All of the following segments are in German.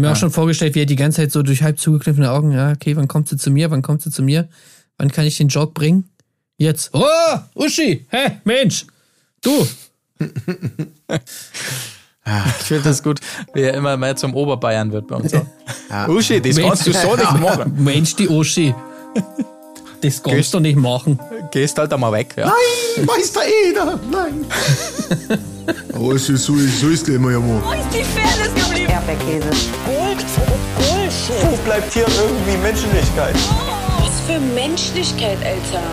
habe mir auch schon vorgestellt, wie er die ganze Zeit so durch halb zugekniffene Augen, ja, okay, wann kommt sie zu mir, wann kommt sie zu mir, wann kann ich den Joke bringen? Jetzt. Oh, Uschi, hä, Mensch, du. Ich finde das gut, wie er immer mehr zum Oberbayern wird bei uns. auch. Ja. Uschi, das kannst du so nicht machen. Mensch, die Uschi. Das kannst Gehst- du nicht machen. Gehst halt einmal weg. Ja. Nein, Meister Eder, nein. Oh, es ist so, so ist der immer ja mal. Wo ist die Fairness geblieben? Erdbeerkäse. Gold, Bullshit. Wo bleibt hier irgendwie Menschlichkeit? Was für Menschlichkeit, Alter.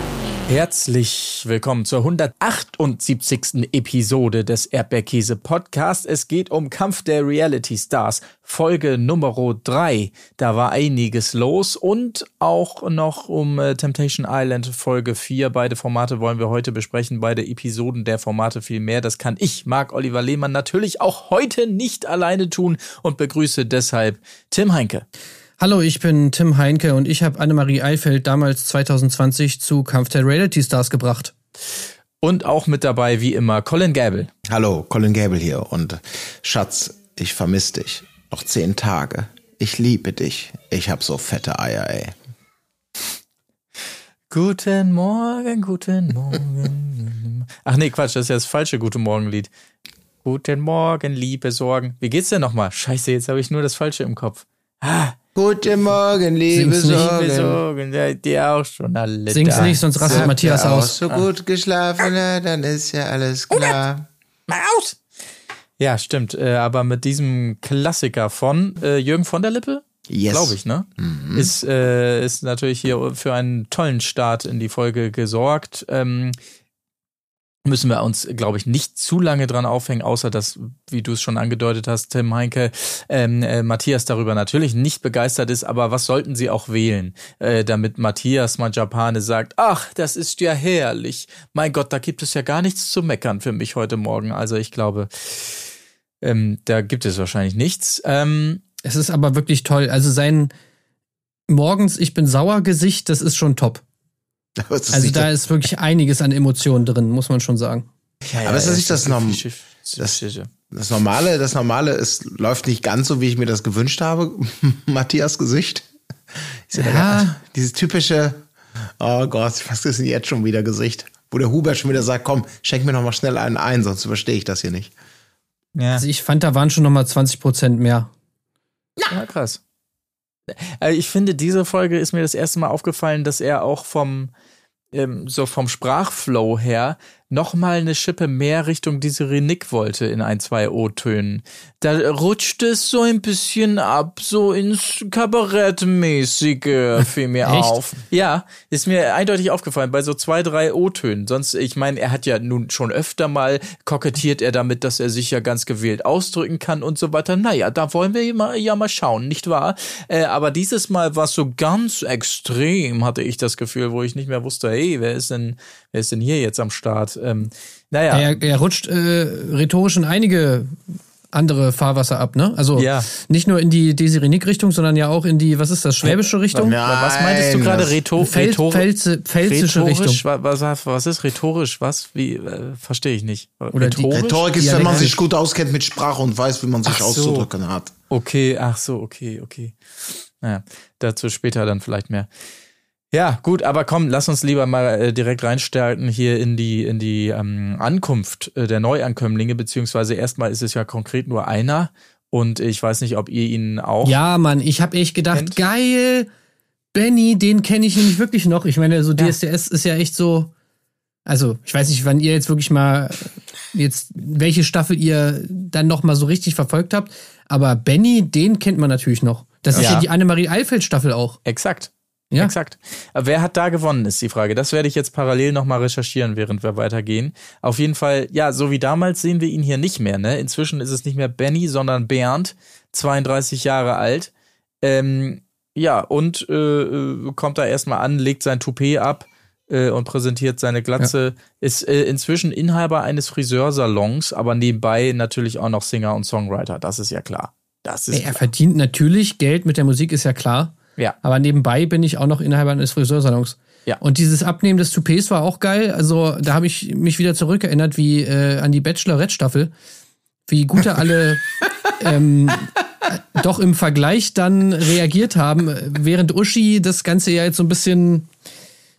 Herzlich willkommen zur 178. Episode des Erdbeerkäse Podcast. Es geht um Kampf der Reality Stars, Folge Nummer 3. Da war einiges los und auch noch um äh, Temptation Island Folge 4. Beide Formate wollen wir heute besprechen. Beide Episoden der Formate viel mehr. Das kann ich, Marc Oliver Lehmann, natürlich auch heute nicht alleine tun und begrüße deshalb Tim Heinke. Hallo, ich bin Tim Heinke und ich habe Annemarie Eifeld damals 2020 zu Kampf der Reality Stars gebracht. Und auch mit dabei, wie immer, Colin Gable. Hallo, Colin Gable hier und Schatz, ich vermisse dich. Noch zehn Tage. Ich liebe dich. Ich hab so fette Eier, ey. Guten Morgen, guten Morgen. Ach nee, Quatsch, das ist ja das falsche Guten Morgen-Lied. Guten Morgen, liebe Sorgen. Wie geht's denn nochmal? Scheiße, jetzt habe ich nur das Falsche im Kopf. Ah, Guten Morgen, liebe Sing's nicht, liebe Sorgen. Sorgen, seid ihr auch schon alle Sing's da. nicht, sonst rastet Matthias aus. so gut geschlafen, na, dann ist ja alles klar. Mal aus! Ja, stimmt, äh, aber mit diesem Klassiker von äh, Jürgen von der Lippe, Yes. glaube ich, ne? Ist, äh, ist natürlich hier für einen tollen Start in die Folge gesorgt. Ähm, müssen wir uns, glaube ich, nicht zu lange dran aufhängen, außer dass, wie du es schon angedeutet hast, Tim Heinke, ähm, äh, Matthias darüber natürlich nicht begeistert ist, aber was sollten sie auch wählen, äh, damit Matthias Majapane sagt, ach, das ist ja herrlich. Mein Gott, da gibt es ja gar nichts zu meckern für mich heute Morgen. Also ich glaube, ähm, da gibt es wahrscheinlich nichts. Ähm, Es ist aber wirklich toll. Also sein morgens Ich bin sauer Gesicht, das ist schon top. Das Also da das, ist wirklich einiges an Emotionen drin, muss man schon sagen. Aber ist das nicht das Norm- das, das Normale, das Normale ist, läuft nicht ganz so, wie ich mir das gewünscht habe. Matthias Gesicht. Ja, Ja. Dieses typische, oh Gott, was ist denn jetzt schon wieder Gesicht? Wo der Hubert schon wieder sagt, komm, schenk mir noch mal schnell einen ein, sonst verstehe ich das hier nicht. ja. Also ich fand, da waren schon noch mal 20 Prozent mehr. Ja, krass. Äh, Ich finde, diese Folge ist mir das erste Mal aufgefallen, dass er auch vom, ähm, so vom Sprachflow her noch mal eine Schippe mehr Richtung diese Renick wollte in ein, zwei O-Tönen. Da rutscht es so ein bisschen ab, so ins Kabarettmäßige fiel mir auf. Ja, ist mir eindeutig aufgefallen bei so zwei, drei O-Tönen. Sonst, ich meine, er hat ja nun schon öfter mal kokettiert er damit, dass er sich ja ganz gewählt ausdrücken kann und so weiter. Naja, da wollen wir ja mal, ja mal schauen, nicht wahr? Äh, aber dieses Mal war es so ganz extrem, hatte ich das Gefühl, wo ich nicht mehr wusste, hey, wer ist denn, wer ist denn hier jetzt am Start? Ähm, naja. Er, er rutscht äh, rhetorisch in einige andere Fahrwasser ab, ne? Also Ja. nicht nur in die Desiree Nick-Richtung, sondern ja auch in die, was ist das, schwäbische Richtung? Ja. was meintest du Nein, gerade? Rhetor Fel pfälzische rhetorisch? Richtung. Wa- Was, was ist rhetorisch? Was? Wie? Äh, Verstehe ich nicht. Oder die- Rhetorik ist, wenn man sich gut auskennt mit Sprache und weiß, wie man sich Ach so. auszudrücken hat. Okay, ach so, okay, okay. Naja, dazu später dann vielleicht mehr. Ja, gut, aber komm, lass uns lieber mal äh, direkt reinstarten hier in die, in die ähm, Ankunft äh, der Neuankömmlinge, beziehungsweise erstmal ist es ja konkret nur einer und ich weiß nicht, ob ihr ihn auch. Ja, Mann, ich habe echt gedacht, Kennt? geil, Benny, den kenne ich nämlich wirklich noch. Ich meine, so Ja. DSDS ist ja echt so. Also, ich weiß nicht, wann ihr jetzt wirklich mal jetzt welche Staffel ihr dann noch mal so richtig verfolgt habt, aber Benny, den kennt man natürlich noch. Das ist Ja. ja die Annemarie Eifeld Staffel auch. Exakt. Ja. Exakt. Wer hat da gewonnen, ist die Frage. Das werde ich jetzt parallel nochmal recherchieren, während wir weitergehen. Auf jeden Fall, ja, so wie damals sehen wir ihn hier nicht mehr. Ne? Inzwischen ist es nicht mehr Benny, sondern Bernd, 32 Jahre alt. Ähm, ja, und äh, äh, kommt da erstmal an, legt sein Toupet ab äh, und präsentiert seine Glatze. Ist äh, inzwischen Inhaber eines Friseursalons, aber nebenbei natürlich auch noch Singer und Songwriter. Das ist ja klar. Das ist Ey, er verdient natürlich Geld mit der Musik, ist ja klar. Ja. Aber nebenbei bin ich auch noch Inhaber eines Friseursalons. Ja. Und dieses Abnehmen des Toupets war auch geil. Also da habe ich mich wieder zurückerinnert wie äh, an die Bachelorette-Staffel. Wie gut er alle ähm, doch im Vergleich dann reagiert haben, während Uschi das Ganze ja jetzt so ein bisschen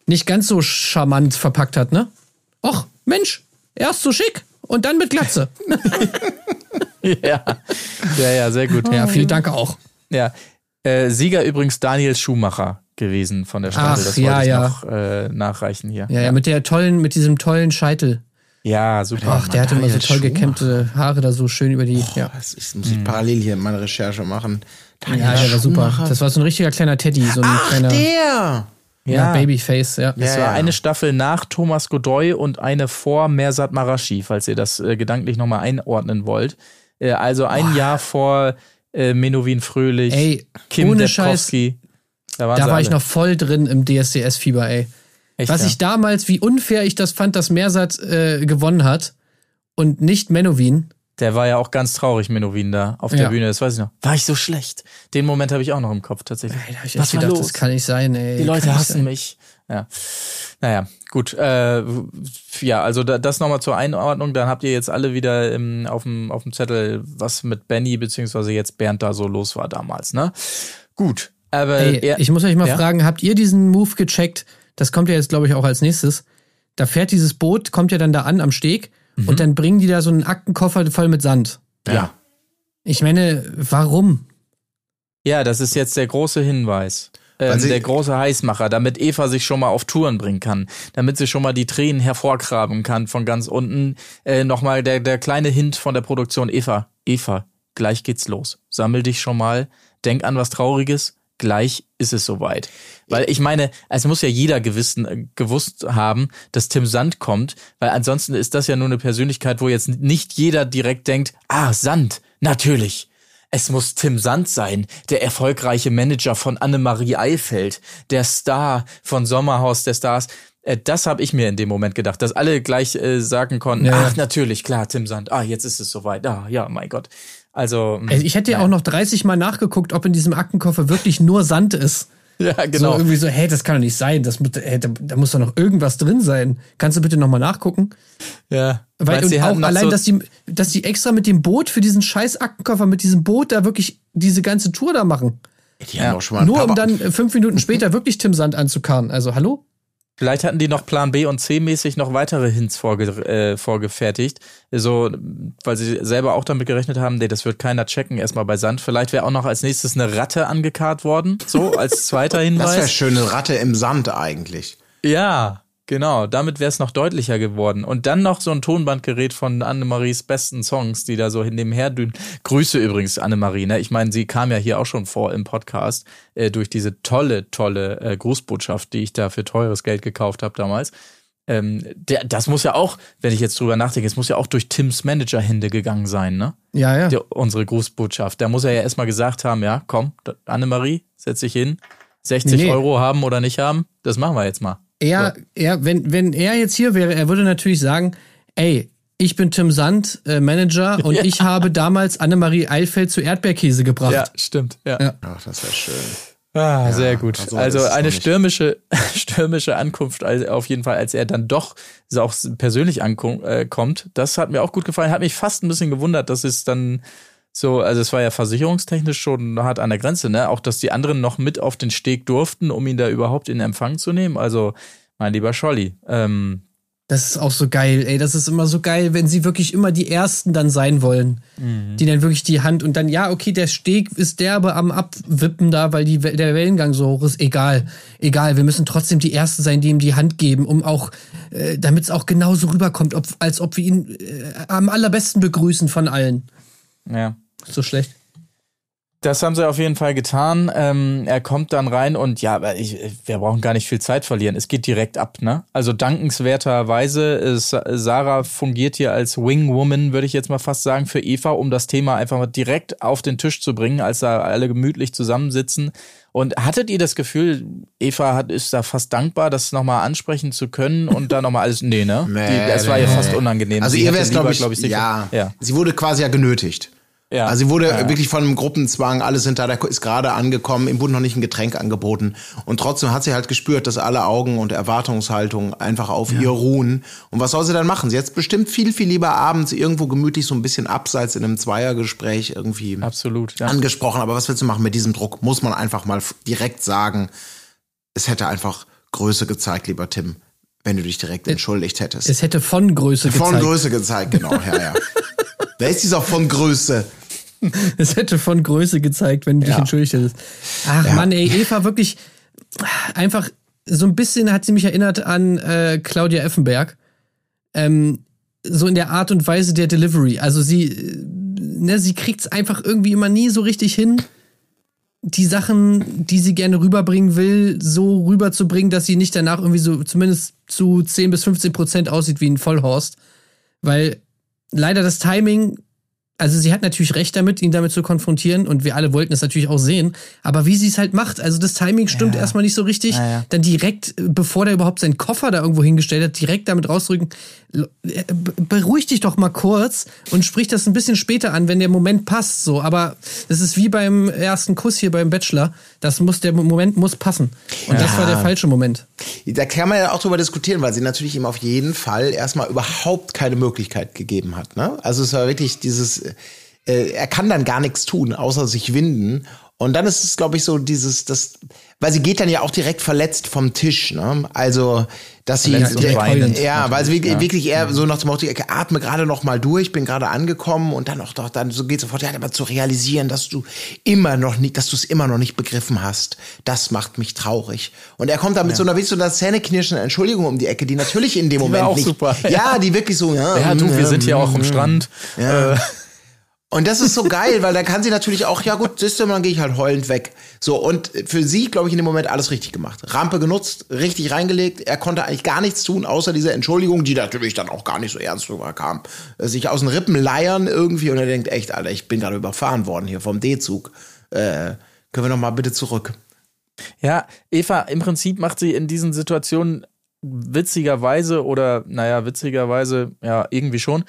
nicht ganz so charmant verpackt hat, ne? Och, Mensch, erst so schick und dann mit Glatze. ja. ja, ja, sehr gut. Ja, vielen Dank auch. Ja. Äh, Sieger übrigens Daniel Schumacher gewesen von der Staffel. Ach, das ja, wollte ich ja. noch äh, nachreichen hier. Ja, ja, mit der tollen, mit diesem tollen Scheitel. Ja, super. Ach, der hatte immer so toll gekämmte Haare da so schön über die. Ja, Das ist, muss ich parallel hier meine Recherche machen. Daniel ja der war super. Das war so ein richtiger kleiner Teddy, so ein Ach, kleiner der! ja. Babyface, ja. Es Ja, war ja. eine Staffel nach Thomas Godoy und eine vor Mersat Marashi, falls ihr das äh, gedanklich nochmal einordnen wollt. Äh, also ein Jahr vor äh, Menowin Fröhlich, Ey, Kim ohne Scheiß. Da, da war ich alle. noch voll drin im DSDS-Fieber, ey. Echt, Was ja? ich damals, wie unfair ich das fand, dass Mersat äh, gewonnen hat und nicht Menowin. Der war ja auch ganz traurig, Menowin, da auf der Ja. Bühne, das weiß ich noch. War ich so schlecht? Den Moment habe ich auch noch im Kopf, tatsächlich. Ey, da hab ich Was echt war gedacht, los? das kann nicht sein, ey. Die Leute hassen sein. mich. Ja. Naja, gut. Äh, ja, also da, das nochmal zur Einordnung. Dann habt ihr jetzt alle wieder im, auf, dem, auf dem Zettel, was mit Benny beziehungsweise jetzt Bernd da so los war damals, ne? Gut. Aber Ey, er, ich muss euch mal ja? fragen, habt ihr diesen Move gecheckt? Das kommt ja jetzt, glaube ich, auch als nächstes. Da fährt dieses Boot, kommt ja dann da an am Steg Mhm. und dann bringen die da so einen Aktenkoffer voll mit Sand. Ja. Ich meine, warum? ja, das ist jetzt der große Hinweis. Ähm, der große Heißmacher, damit Eva sich schon mal auf Touren bringen kann, damit sie schon mal die Tränen hervorgraben kann von ganz unten. Äh, Nochmal der, der kleine Hint von der Produktion. Eva, Eva, gleich geht's los. Sammel dich schon mal, denk an was Trauriges, gleich ist es soweit. Weil ich meine, es muss ja jeder gewissen, äh, gewusst haben, dass Tim Sand kommt, weil ansonsten ist das ja nur eine Persönlichkeit, wo jetzt nicht jeder direkt denkt, ah, Sand, natürlich. Es muss Tim Sand sein, der erfolgreiche Manager von Annemarie Eifeld, der Star von Sommerhaus der Stars. Äh, Das habe ich mir in dem Moment gedacht, dass alle gleich äh, sagen konnten, Ja, ach natürlich, klar, Tim Sand, ah, jetzt ist es soweit, ah, ja, mein Gott. Also, Ey, Ich hätte ja auch noch 30 Mal nachgeguckt, ob in diesem Aktenkoffer wirklich nur Sand ist. ja, So genau. irgendwie so, hey, das kann doch nicht sein. Das, muss- hey, da, da muss doch noch irgendwas drin sein. Kannst du bitte nochmal nachgucken? ja. Weil sie auch allein, so, dass die, dass die extra mit dem Boot für diesen scheiß Aktenkoffer, mit diesem Boot da wirklich diese ganze Tour da machen. Die haben doch schon mal Nur um dann fünf Minuten später wirklich Tim Sand anzukarren. Also, hallo? Vielleicht hatten die noch Plan B und C mäßig noch weitere Hints vorge äh, vorgefertigt. So, weil sie selber auch damit gerechnet haben, nee, das wird keiner checken, erstmal bei Sand. Vielleicht wäre auch noch als nächstes eine Ratte angekarrt worden. So, als zweiter Das wäre Hinweis. schöne Ratte im Sand eigentlich. Ja, genau. Damit wäre es noch deutlicher geworden. Und dann noch so ein Tonbandgerät von Annemaries besten Songs, die da so nebenher dünen. Grüße übrigens, Annemarie. Ne? Ich meine, sie kam ja hier auch schon vor im Podcast äh, durch diese tolle, tolle äh, Grußbotschaft, die ich da für teures Geld gekauft habe damals. Ähm, der, das muss ja auch, wenn ich jetzt drüber nachdenke, es muss ja auch durch Tims Managerhände gegangen sein, ne? Ja, ja. Der, unsere Grußbotschaft. Da muss er ja erstmal gesagt haben, ja, komm, Annemarie, setz dich hin. 60 Nee, nee. Euro haben oder nicht haben, das machen wir jetzt mal. Er, er, wenn, wenn er jetzt hier wäre, er würde natürlich sagen, ey, ich bin Tim Sand, äh, Manager, und Ja. ich habe damals Annemarie Eilfeld zu Erdbeerkäse gebracht. Ja, stimmt. Ja. Ja. Ach, das wäre schön. Ah, sehr gut. also Also, eine stürmische, stürmische Ankunft, also auf jeden Fall, als er dann doch auch persönlich ankommt. Äh, kommt. das hat mir auch gut gefallen. Hat mich fast ein bisschen gewundert, dass es dann so, also es war ja versicherungstechnisch schon hart an der Grenze, ne? Auch, dass die anderen noch mit auf den Steg durften, um ihn da überhaupt in Empfang zu nehmen. Also, mein lieber Scholli, ähm, Das ist auch so geil, ey. Das ist immer so geil, wenn sie wirklich immer die Ersten dann sein wollen. Die dann wirklich die Hand und dann, ja, okay, der Steg ist derbe am Abwippen da, weil die, der Wellengang so hoch ist. Egal, egal. Wir müssen trotzdem die Ersten sein, die ihm die Hand geben, um auch, äh, damit es auch genauso rüberkommt, ob, als ob wir ihn äh, am allerbesten begrüßen von allen. ja. So schlecht. Das haben sie auf jeden Fall getan. Ähm, er kommt dann rein und ja, ich, wir brauchen gar nicht viel Zeit verlieren. Es geht direkt ab, ne? Also dankenswerterweise ist Sarah fungiert hier als Wingwoman, würde ich jetzt mal fast sagen, für Eva, um das Thema einfach mal direkt auf den Tisch zu bringen, als da alle gemütlich zusammensitzen. Und hattet ihr das Gefühl, Eva hat, ist da fast dankbar, das nochmal ansprechen zu können und da nochmal alles, nee, ne? Nee, Die, das war ihr nee. fast unangenehm. Also Sie ihr wäre es, glaube ich, glaub sicher- ja, ja. Sie wurde quasi ja genötigt. Ja. Also sie wurde Ja, ja. wirklich von einem Gruppenzwang, alle sind da, der ist gerade angekommen, ihm wurde noch nicht ein Getränk angeboten. Und trotzdem hat sie halt gespürt, dass alle Augen und Erwartungshaltung einfach auf ihr ruhen. Und was soll sie dann machen? Sie hat bestimmt viel, viel lieber abends irgendwo gemütlich so ein bisschen abseits in einem Zweiergespräch irgendwie Absolut, ja. angesprochen. Aber was willst du machen mit diesem Druck? Muss man einfach mal direkt sagen, es hätte einfach Größe gezeigt, lieber Tim, wenn du dich direkt entschuldigt hättest. Es hätte von Größe von gezeigt. Größe gezeigt, genau, ja, ja. Wer ist dieser von Größe? Es hätte von Größe gezeigt, wenn du dich Ja. entschuldigt hättest. Ach Ja. Mann, ey, Eva wirklich einfach so ein bisschen hat sie mich erinnert an äh, Claudia Effenberg. Ähm, so in der Art und Weise der Delivery. Also sie, äh, ne, sie kriegt's einfach irgendwie immer nie so richtig hin, die Sachen, die sie gerne rüberbringen will, so rüberzubringen, dass sie nicht danach irgendwie so zumindest zu 10 bis 15 Prozent aussieht wie ein Vollhorst. Weil leider das Timing also sie hat natürlich recht damit, ihn damit zu konfrontieren und wir alle wollten es natürlich auch sehen, aber wie sie es halt macht, also das Timing stimmt erstmal nicht so richtig, Ja, ja. dann direkt, bevor der überhaupt seinen Koffer da irgendwo hingestellt hat, direkt damit rausdrücken, äh, be- beruhig dich doch mal kurz und sprich das ein bisschen später an, wenn der Moment passt, so, aber das ist wie beim ersten Kuss hier beim Bachelor, das muss, der Moment muss passen und das war der falsche Moment. Da kann man ja auch drüber diskutieren, weil sie natürlich ihm auf jeden Fall erstmal überhaupt keine Möglichkeit gegeben hat. Ne? Also es war wirklich dieses, äh, er kann dann gar nichts tun, außer sich winden. Und dann ist es, glaube ich, so dieses, das, weil sie geht dann ja auch direkt verletzt vom Tisch. Ne? Also, dass sie, direkt- ja, weil sie wirklich, ja. eher so nach dem Motto, ich atme gerade noch mal durch, bin gerade angekommen und dann auch doch, dann so geht sofort, ja, aber zu realisieren, dass du immer noch nicht, dass du es immer noch nicht begriffen hast, das macht mich traurig. Und er kommt da mit so einer, wie so einer zähneknirschenden Entschuldigung um die Ecke, die natürlich in dem war Moment auch nicht, super, ja, ja. die wirklich so, ja, Ja, du, mm, wir sind hier mm, auch am mm. Strand. Ja. Äh, Und das ist so geil, weil dann kann sie natürlich auch, ja gut, siehst du, dann gehe ich halt heulend weg. So, und für sie, glaube ich, in dem Moment alles richtig gemacht. Rampe genutzt, richtig reingelegt. Er konnte eigentlich gar nichts tun, außer diese Entschuldigung, die natürlich dann auch gar nicht so ernst rüberkam. Äh, Sich aus den Rippen leiern irgendwie und er denkt, echt, Alter, ich bin gerade überfahren worden hier vom D-Zug. Äh, können wir noch mal bitte zurück? Ja, Eva, im Prinzip macht sie in diesen Situationen witzigerweise oder, naja, witzigerweise, ja, irgendwie schon,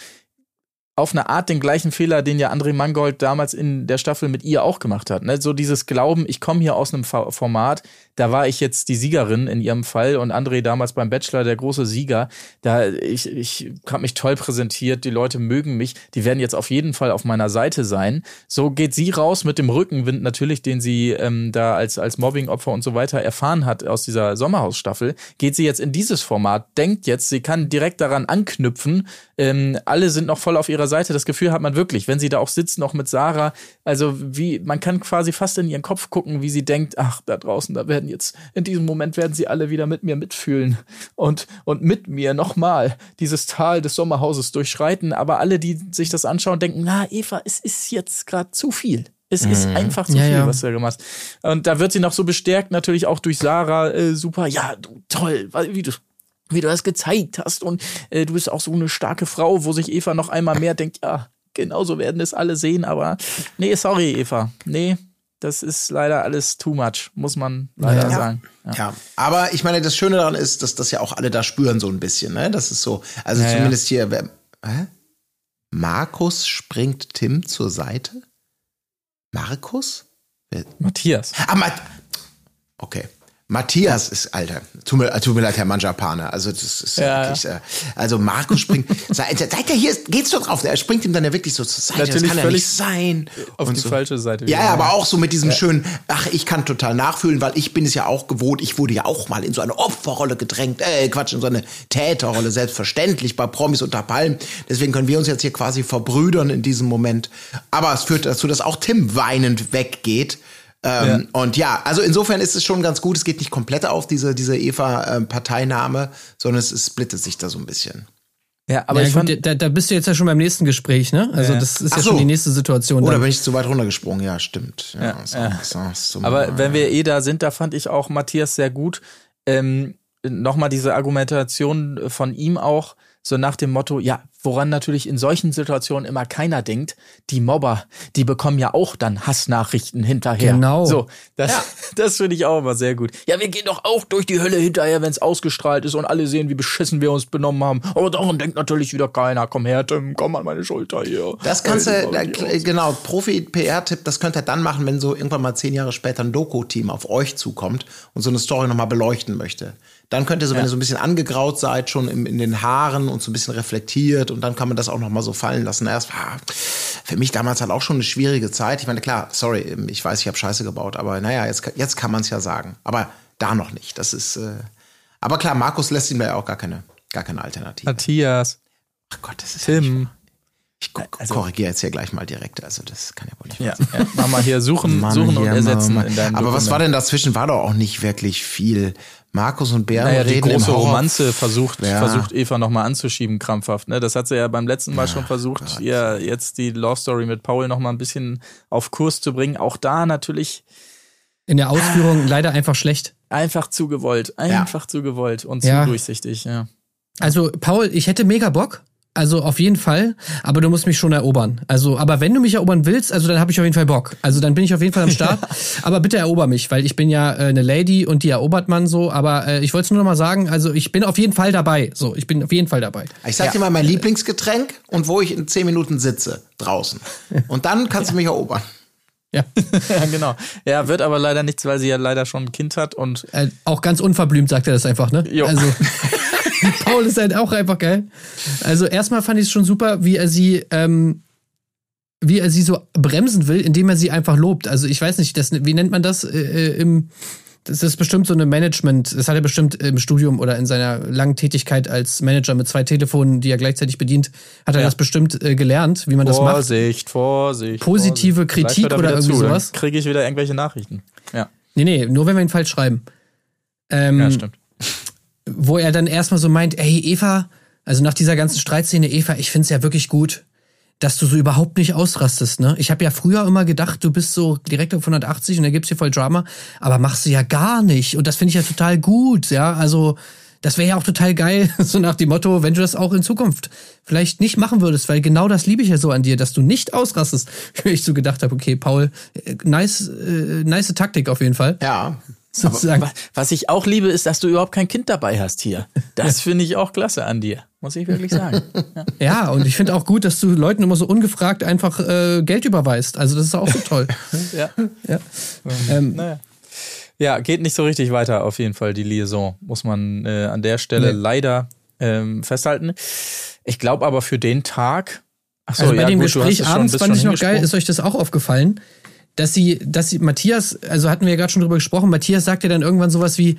auf eine Art den gleichen Fehler, den ja André Mangold damals in der Staffel mit ihr auch gemacht hat. Ne? So dieses Glauben, ich komme hier aus einem Format, da war ich jetzt die Siegerin in ihrem Fall und André damals beim Bachelor der große Sieger. Da ich, ich habe mich toll präsentiert, die Leute mögen mich, die werden jetzt auf jeden Fall auf meiner Seite sein. So geht sie raus mit dem Rückenwind natürlich, den sie ähm, da als, als Mobbingopfer und so weiter erfahren hat aus dieser Sommerhausstaffel, geht sie jetzt in dieses Format, denkt jetzt, sie kann direkt daran anknüpfen. Ähm, alle sind noch voll auf ihrer Seite. Das Gefühl hat man wirklich, wenn sie da auch sitzt, noch mit Sarah. Also wie, man kann quasi fast in ihren Kopf gucken, wie sie denkt, ach, da draußen, da werden jetzt, in diesem Moment werden sie alle wieder mit mir mitfühlen und, und mit mir nochmal dieses Tal des Sommerhauses durchschreiten. Aber alle, die sich das anschauen, denken, na, Eva, es ist jetzt gerade zu viel. Es ist einfach zu Ja, viel, ja. was du da gemacht hast. Und da wird sie noch so bestärkt, natürlich auch durch Sarah, äh, super, ja, du, toll, wie du, wie du das gezeigt hast. Und äh, du bist auch so eine starke Frau, wo sich Eva noch einmal mehr denkt, ja, genauso werden es alle sehen, aber nee, sorry, Eva. Nee, das ist leider alles too much, muss man leider Ja. sagen. Ja. Ja, aber ich meine, das Schöne daran ist, dass das ja auch alle da spüren so ein bisschen, ne? Das ist so, also Ja, zumindest hier, wer, hä? Markus springt Tim zur Seite? Markus? Matthias. Ah, Mat okay. Matthias ist, Alter, tut mir, tut mir leid, Herr Manjapane. Also, das ist ja. Ja. wirklich, äh, also Markus springt, seid, seid ihr hier, geht's doch drauf, er springt ihm dann ja wirklich so zur Seite, Natürlich das kann ja nicht sein. Auf Und die so. falsche Seite. Ja, ja, aber auch so mit diesem schönen, ach, ich kann total nachfühlen, weil ich bin es ja auch gewohnt. Ich wurde ja auch mal in so eine Opferrolle gedrängt, äh, Quatsch, in so eine Täterrolle, selbstverständlich bei Promis unter Palmen. Deswegen können wir uns jetzt hier quasi verbrüdern in diesem Moment. Aber es führt dazu, dass auch Tim weinend weggeht. Ähm, Und ja, also insofern ist es schon ganz gut. Es geht nicht komplett auf diese, diese Eva-Parteinahme, sondern es, es splittet sich da so ein bisschen. Ja, aber ja, ich gut, fand, da, da bist du jetzt ja schon beim nächsten Gespräch, ne? Also Ja. das ist Ach ja so. schon die nächste Situation. Oder dann. bin ich zu weit runtergesprungen? Ja, stimmt. Ja, Ja, so, ja. so, so, Aber wenn wir eh da sind, da fand ich auch Matthias sehr gut. Ähm, Nochmal diese Argumentation von ihm auch, so nach dem Motto, ja, woran natürlich in solchen Situationen immer keiner denkt, die Mobber, die bekommen ja auch dann Hassnachrichten hinterher. Genau. So, das, das finde ich auch immer sehr gut. Ja, wir gehen doch auch durch die Hölle hinterher, wenn es ausgestrahlt ist und alle sehen, wie beschissen wir uns benommen haben. Aber daran denkt natürlich wieder keiner. Komm her, Tim, komm an meine Schulter hier. Das kannst du, da, genau, Profi-PR-Tipp, das könnt ihr dann machen, wenn so irgendwann mal zehn Jahre später ein Doku-Team auf euch zukommt und so eine Story nochmal beleuchten möchte. Dann könnt ihr so, wenn ihr so ein bisschen angegraut seid, schon in, in den Haaren und so ein bisschen reflektiert und dann kann man das auch nochmal so fallen lassen. Erst war für mich damals halt auch schon eine schwierige Zeit. Ich meine, klar, sorry, ich weiß, ich habe Scheiße gebaut, aber naja, jetzt, jetzt kann man es ja sagen. Aber da noch nicht. Das ist, äh, aber klar, Markus lässt ihm ja auch gar keine, gar keine Alternative. Matthias, Ach Gott, das ist ja Tim. wahr. Ich ko- korrigiere jetzt hier gleich mal direkt. Also das kann ja wohl nicht Ja, ja. mach mal hier suchen, Mann, suchen und hier, ersetzen Mann, in deinem Aber was war denn dazwischen? War doch auch nicht wirklich viel. Markus und Bären Naja, die reden im große. Romanze versucht, Ja. versucht Eva nochmal anzuschieben, krampfhaft. Ne? Das hat sie ja beim letzten Mal schon versucht, ihr jetzt die Love Story mit Paul nochmal ein bisschen auf Kurs zu bringen. Auch da natürlich In der Ausführung leider einfach schlecht. einfach zu gewollt. Einfach zu gewollt und Ja. zu durchsichtig, ja. Also, Paul, ich hätte mega Bock. Also auf jeden Fall, aber du musst mich schon erobern. Also, aber wenn du mich erobern willst, also dann habe ich auf jeden Fall Bock. Also dann bin ich auf jeden Fall am Start. aber bitte erober mich, weil ich bin ja äh, eine Lady und die erobert man so. Aber äh, ich wollte es nur noch mal sagen, also ich bin auf jeden Fall dabei. So, ich bin auf jeden Fall dabei. Ich sag dir mal mein Lieblingsgetränk und wo ich in zehn Minuten sitze draußen. Und dann kannst du mich erobern. Ja. ja, genau. Ja, wird aber leider nichts, weil sie ja leider schon ein Kind hat und Äh, auch ganz unverblümt sagt er das einfach, ne? Jo. Also Paul ist halt auch einfach geil. Also erstmal fand ich es schon super, wie er sie, ähm, wie er sie so bremsen will, indem er sie einfach lobt. Also ich weiß nicht, das, wie nennt man das äh, äh, im das ist bestimmt so eine Management, das hat er bestimmt im Studium oder in seiner langen Tätigkeit als Manager mit zwei Telefonen, die er gleichzeitig bedient, hat er Ja. das bestimmt äh, gelernt, wie man das macht. Vorsicht, Vorsicht. Positive Vorsicht. Kritik er oder irgendwie zu, dann sowas? Kriege ich wieder irgendwelche Nachrichten. Ja, Nee, nee, nur wenn wir ihn falsch schreiben. Ähm, ja stimmt. wo er dann erstmal so meint, ey Eva, also nach dieser ganzen Streitszene, Eva, ich find's ja wirklich gut, dass du so überhaupt nicht ausrastest, ne? Ich habe ja früher immer gedacht, du bist so direkt auf 180 und da gibt's hier voll Drama, aber machst du ja gar nicht und das finde ich ja total gut, ja? Also das wäre ja auch total geil, so nach dem Motto, wenn du das auch in Zukunft vielleicht nicht machen würdest, weil genau das liebe ich ja so an dir, dass du nicht ausrastest. Ich so gedacht habe, okay, Paul, äh, nice, äh, nice Taktik auf jeden Fall. Ja. Sozusagen. Wa- Was ich auch liebe, ist, dass du überhaupt kein Kind dabei hast hier. Das finde ich auch klasse an dir, muss ich wirklich sagen. Ja, und ich finde auch gut, dass du Leuten immer so ungefragt einfach äh, Geld überweist. Also das ist auch so toll. Ja. ja. Ähm, Naja. Ja, geht nicht so richtig weiter, auf jeden Fall, die Liaison, muss man äh, an der Stelle Nee. leider ähm, festhalten. Ich glaube aber für den Tag. Achso, also bei ja, dem gut, Gespräch abends fand ich noch geil, ist euch das auch aufgefallen, dass sie, dass sie, Matthias, also hatten wir ja gerade schon drüber gesprochen, Matthias sagt ja dann irgendwann sowas wie,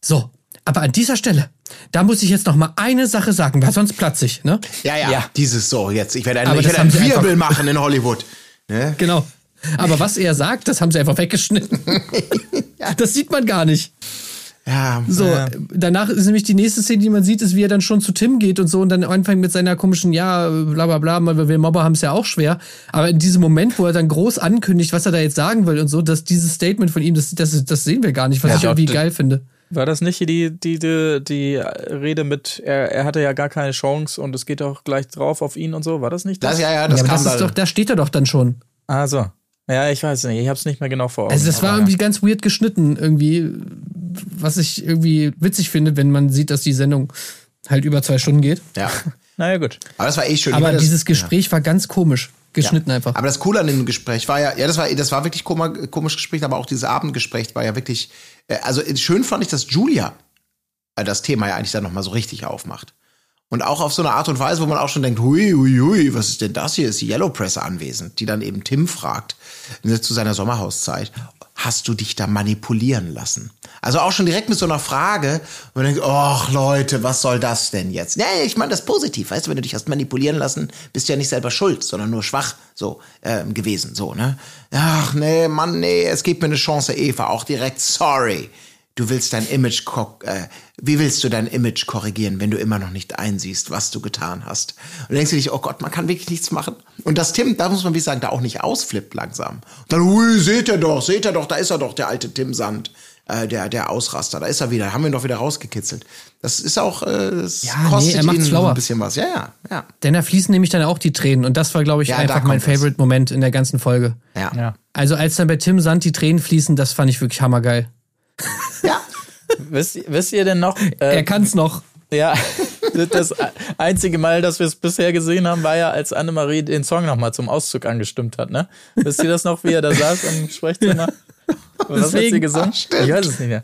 so, aber an dieser Stelle, da muss ich jetzt noch mal eine Sache sagen, weil sonst platze ich, ne? Ja, ja, Ja. Dieses so jetzt. Ich werde einen, ich werde einen Wirbel machen in Hollywood. Ne? Genau. Aber was er sagt, das haben sie einfach weggeschnitten. Das sieht man gar nicht. Ja. So, danach ist nämlich die nächste Szene, die man sieht, ist, wie er dann schon zu Tim geht und so und dann anfängt mit seiner komischen, ja, bla bla bla, weil wir Mobber haben es ja auch schwer. Aber in diesem Moment, wo er dann groß ankündigt, was er da jetzt sagen will und so, dass dieses Statement von ihm, das, das, das sehen wir gar nicht, was Ja. ich irgendwie Ja, geil finde. War das nicht die, die, die, die Rede mit, er, er hatte ja gar keine Chance und es geht auch gleich drauf auf ihn und so? War das nicht Das, ja, ja, das ja, kam das ist da. doch, da steht er doch dann schon. Ah, so. Ja, ich weiß nicht, ich hab's nicht mehr genau vor Augen. Also das war irgendwie ganz weird geschnitten, irgendwie, was ich irgendwie witzig finde, wenn man sieht, dass die Sendung halt über zwei Stunden geht. Ja. Ja. Naja, gut. Aber das war eh schön. Aber meine, das- dieses Gespräch war ganz komisch geschnitten Ja. einfach. Aber das Coole an dem Gespräch war ja, ja, das war, das war wirklich komisch, komisch Gespräch, aber auch dieses Abendgespräch war ja wirklich, also schön fand ich, dass Julia äh, das Thema ja eigentlich dann nochmal so richtig aufmacht. Und auch auf so eine Art und Weise, wo man auch schon denkt, hui, hui, hui, was ist denn das hier? Ist die Yellow Press anwesend, die dann eben Tim fragt, ne, zu seiner Sommerhauszeit, hast du dich da manipulieren lassen? Also auch schon direkt mit so einer Frage, wo man denkt, ach Leute, was soll das denn jetzt? Nee, ich meine das positiv, weißt du, wenn du dich hast manipulieren lassen, bist du ja nicht selber schuld, sondern nur schwach so ähm, gewesen, so, ne? Ach nee, Mann, nee, es gibt mir eine Chance, Eva, auch direkt sorry. Du willst dein Image, ko- äh, wie willst du dein Image korrigieren, wenn du immer noch nicht einsiehst, was du getan hast? Und dann denkst du dich, oh Gott, man kann wirklich nichts machen. Und das Tim, da muss man wie sagen, da auch nicht ausflippt langsam. Und dann, ui, seht ihr doch, seht ihr doch, da ist er doch, der alte Tim Sand. äh, der, der Ausraster. Da ist er wieder, haben wir ihn doch wieder rausgekitzelt. Das ist auch, äh, das Ja, nee, kostet er macht's ihn so schlauer. ein bisschen was. Ja, ja, ja. Denn da fließen nämlich dann auch die Tränen. Und das war, glaube ich, Ja, einfach mein. Favorite-Moment in der ganzen Folge. Ja. Ja. Also als dann bei Tim Sand die Tränen fließen, das fand ich wirklich hammergeil. Ja. Wisst, wisst ihr denn noch? er Äh, kann's noch. ja, das einzige Mal, dass wir es bisher gesehen haben, war ja, als Annemarie den Song nochmal zum Auszug angestimmt hat, ne? Wisst ihr das noch, wie er da saß im Sprechzimmer? Was hat sie Deswegen. gesungen? Ach, ich weiß es nicht mehr.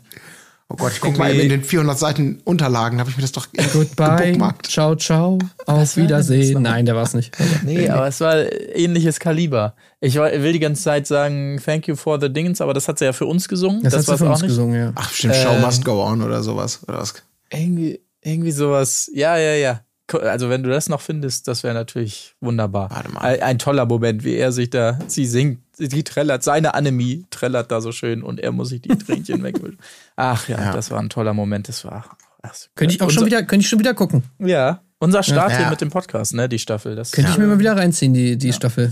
Oh Gott, ich guck mal eben in den 400 Seiten Unterlagen, habe ich mir das doch Goodbye, gebookmarkt. ciao, ciao, auf Wiedersehen. Nein, der war's nicht. Nee, aber es war ähnliches Kaliber. Ich war- will die ganze Zeit sagen, thank you for the Dings, aber das hat sie ja für uns gesungen. Das, Das, hat sie war's für auch uns nicht. gesungen, ja. Ach, stimmt, Show must go on oder sowas. Oder was? Irgendwie, irgendwie sowas. Ja, ja, ja. Also wenn du das noch findest, das wäre natürlich wunderbar. Warte mal. Ein, ein toller Moment, wie er sich da, sie singt, sie trällert, seine Annemie trällert da so schön und er muss sich die Tränchen wegwischen. Ach ja, das war ein toller Moment. Das war. Ach, so Könnte ich auch unser, schon wieder, könnte ich schon wieder gucken. Ja, unser Start Ja. hier mit dem Podcast, ne, die Staffel. Das, Könnte ich mir mal wieder reinziehen, die, die Staffel.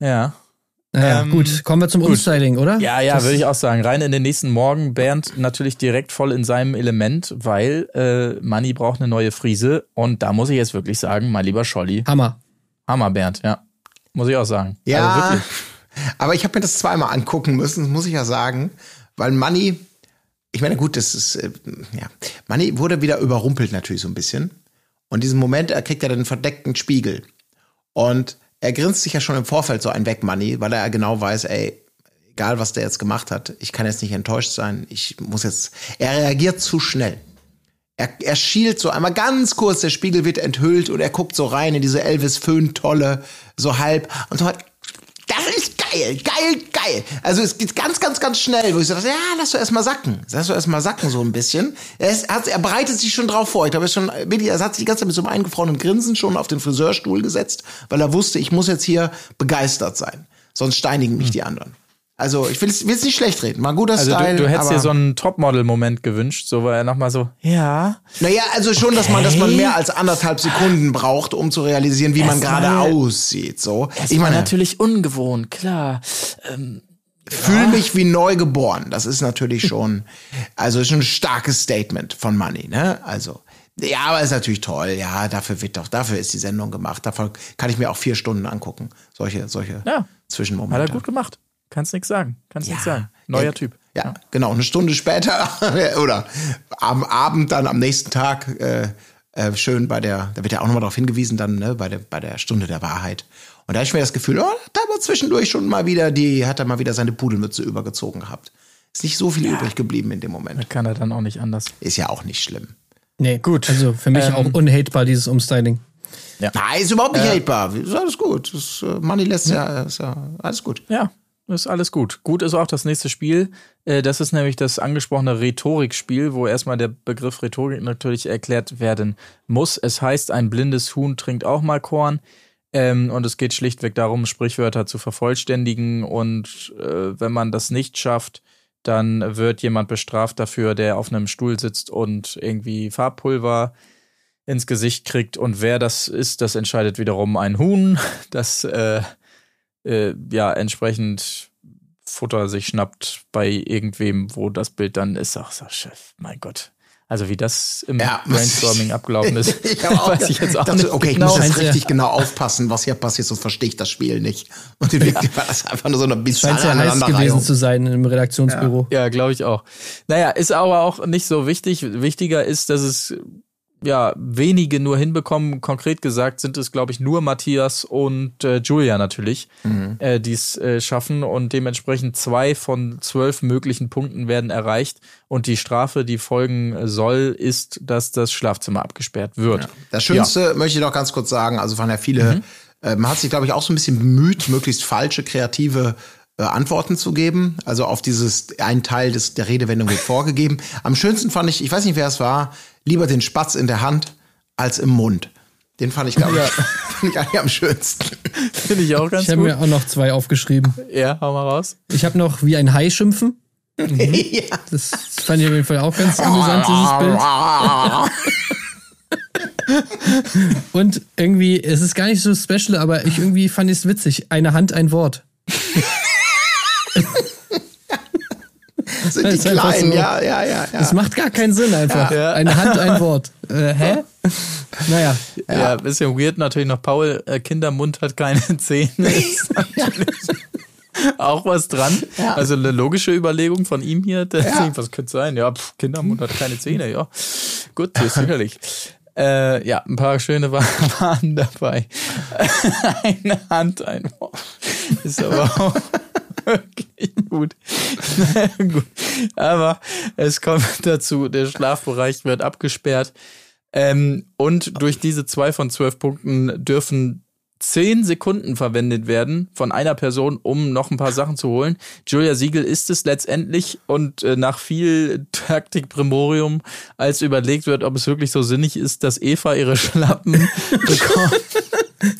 ja. Naja, Ähm, gut, kommen wir zum Umstyling, oder? Ja, ja, würde ich auch sagen. Rein in den nächsten Morgen. Bernd natürlich direkt voll in seinem Element, weil äh, Manni braucht eine neue Frise. Und da muss ich jetzt wirklich sagen, mein lieber Scholli, Hammer. Hammer, Bernd, ja. Muss ich auch sagen. Also Ja, wirklich. aber ich habe mir das zweimal angucken müssen, das muss ich ja sagen, weil Manny, ich meine, gut, das ist, äh, ja, Manny wurde wieder überrumpelt natürlich so ein bisschen. Und diesen Moment, er kriegt ja den verdeckten Spiegel. Und er grinst sich ja schon im Vorfeld so ein weg, Manny, weil er genau weiß, ey, egal was der jetzt gemacht hat, ich kann jetzt nicht enttäuscht sein, ich muss jetzt, er reagiert zu schnell. Er, er schielt so einmal ganz kurz, der Spiegel wird enthüllt und er guckt so rein in diese Elvis Föhn-Tolle, so halb und so hat, das ist geil, geil, geil. Also es geht ganz, ganz, ganz schnell, wo ich so dachte, ja, lass du erst mal sacken. Lass du erst mal sacken so ein bisschen. Er, ist, er, hat, er bereitet sich schon drauf vor. Ich glaube, er, schon, er hat sich die ganze Zeit mit so einem eingefrorenen Grinsen schon auf den Friseurstuhl gesetzt, weil er wusste, ich muss jetzt hier begeistert sein. Sonst steinigen mich die anderen. Also ich will es nicht schlecht reden. Mal ein guter Also Style. du, du hättest dir so einen Topmodel-Moment gewünscht, so war er nochmal so, ja. Naja, also schon, dass man, dass man mehr als anderthalb Sekunden braucht, um zu realisieren, wie man gerade aussieht. So, Ich meine, natürlich ungewohnt, klar. fühle mich wie neu geboren. Das ist natürlich schon, also ist ein starkes Statement von Money, ne? Also. Ja, aber ist natürlich toll. Ja, dafür wird doch, dafür ist die Sendung gemacht. Davon kann ich mir auch vier Stunden angucken. Solche, solche Ja. Zwischenmomente. Hat er gut gemacht. Kannst nichts sagen. Kannst Ja. nichts sagen. Neuer Ja, Typ. Ja, genau. Eine Stunde später oder am Abend dann am nächsten Tag äh, äh, schön bei der, da wird ja auch nochmal darauf hingewiesen, dann ne, bei, der, bei der Stunde der Wahrheit. Und da habe ich mir das Gefühl, oh, da war zwischendurch schon mal wieder, die hat er mal wieder seine Pudelmütze übergezogen gehabt. Ist nicht so viel übrig geblieben in dem Moment. Kann er dann auch nicht anders. Ist ja auch nicht schlimm. Nee, Gut. Also für mich Ähm, auch unhatebar, dieses Umstyling. Nein, ist überhaupt nicht hatebar. Ist alles gut. Das, äh, Money lässt ja, ist ja alles gut. Ja, ist alles gut. Gut ist auch das nächste Spiel. Äh, Das ist nämlich das angesprochene Rhetorikspiel, wo erstmal der Begriff Rhetorik natürlich erklärt werden muss. Es heißt, ein blindes Huhn trinkt auch mal Korn. Ähm, und es geht schlichtweg darum, Sprichwörter zu vervollständigen. Und äh, wenn man das nicht schafft, dann wird jemand bestraft dafür, der auf einem Stuhl sitzt und irgendwie Farbpulver ins Gesicht kriegt. Und wer das ist, das entscheidet wiederum ein Huhn, das äh, äh, ja entsprechend Futter sich schnappt bei irgendwem, wo das Bild dann ist. Ach so, Chef, mein Gott. Also wie das im Ja, Brainstorming abgelaufen ist, Ich auch weiß ich jetzt auch dachte, nicht okay, ich genau. muss jetzt Scheint ja- richtig genau aufpassen, was hier passiert, sonst verstehe ich das Spiel nicht. Und in Wirklichkeit war das einfach nur so eine Scheint bizarre sehr heiß gewesen zu sein im Redaktionsbüro. Ja, glaube ich auch. Naja, ist aber auch nicht so wichtig. Wichtiger ist, dass es ja wenige nur hinbekommen. Konkret gesagt sind es, glaube ich, nur Matthias und äh, Julia natürlich, äh, die es äh, schaffen. Und dementsprechend zwei von zwölf möglichen Punkten werden erreicht. Und die Strafe, die folgen soll, ist, dass das Schlafzimmer abgesperrt wird. Das Schönste möchte ich noch ganz kurz sagen, also waren ja viele, Mhm. äh, man hat sich, glaube ich, auch so ein bisschen bemüht, möglichst falsche, kreative äh, Antworten zu geben. Also auf dieses, ein Teil des, der Redewendung wird vorgegeben. Am schönsten fand ich, ich weiß nicht, wer es war, lieber den Spatz in der Hand als im Mund. Den fand ich, glaube ich, fand ich eigentlich am schönsten. Finde ich auch ganz Ich habe gut. mir auch noch zwei aufgeschrieben. Ja, hau mal raus. Ich habe noch wie ein Hai schimpfen. ja. Das fand ich auf jeden Fall auch ganz amüsant, dieses Bild. Und irgendwie, es ist gar nicht so special, aber ich irgendwie fand es witzig. Eine Hand, ein Wort. Sind die kleinen, so. ja, ja, ja. ja. Das macht gar keinen Sinn einfach. Ja. Eine Hand, ein Wort. Äh, hä? Naja. Ja, bisschen weird natürlich noch. Paul, äh, Kindermund hat keine Zähne. Ist Auch was dran. Also eine logische Überlegung von ihm hier. Denkt, was könnte sein? Ja, pff, Kindermund hat keine Zähne. Ja, gut, ist sicherlich. Äh, ja, ein paar schöne wa- waren dabei. Eine Hand, ein Wort. Ist aber auch wirklich gut. gut. Aber es kommt dazu, der Schlafbereich wird abgesperrt. Ähm, und durch diese zwei von zwölf Punkten dürfen zehn Sekunden verwendet werden von einer Person, um noch ein paar Sachen zu holen. Julia Siegel ist es letztendlich und äh, nach viel Taktik-Primorium, als überlegt wird, ob es wirklich so sinnig ist, dass Eva ihre Schlappen bekommt.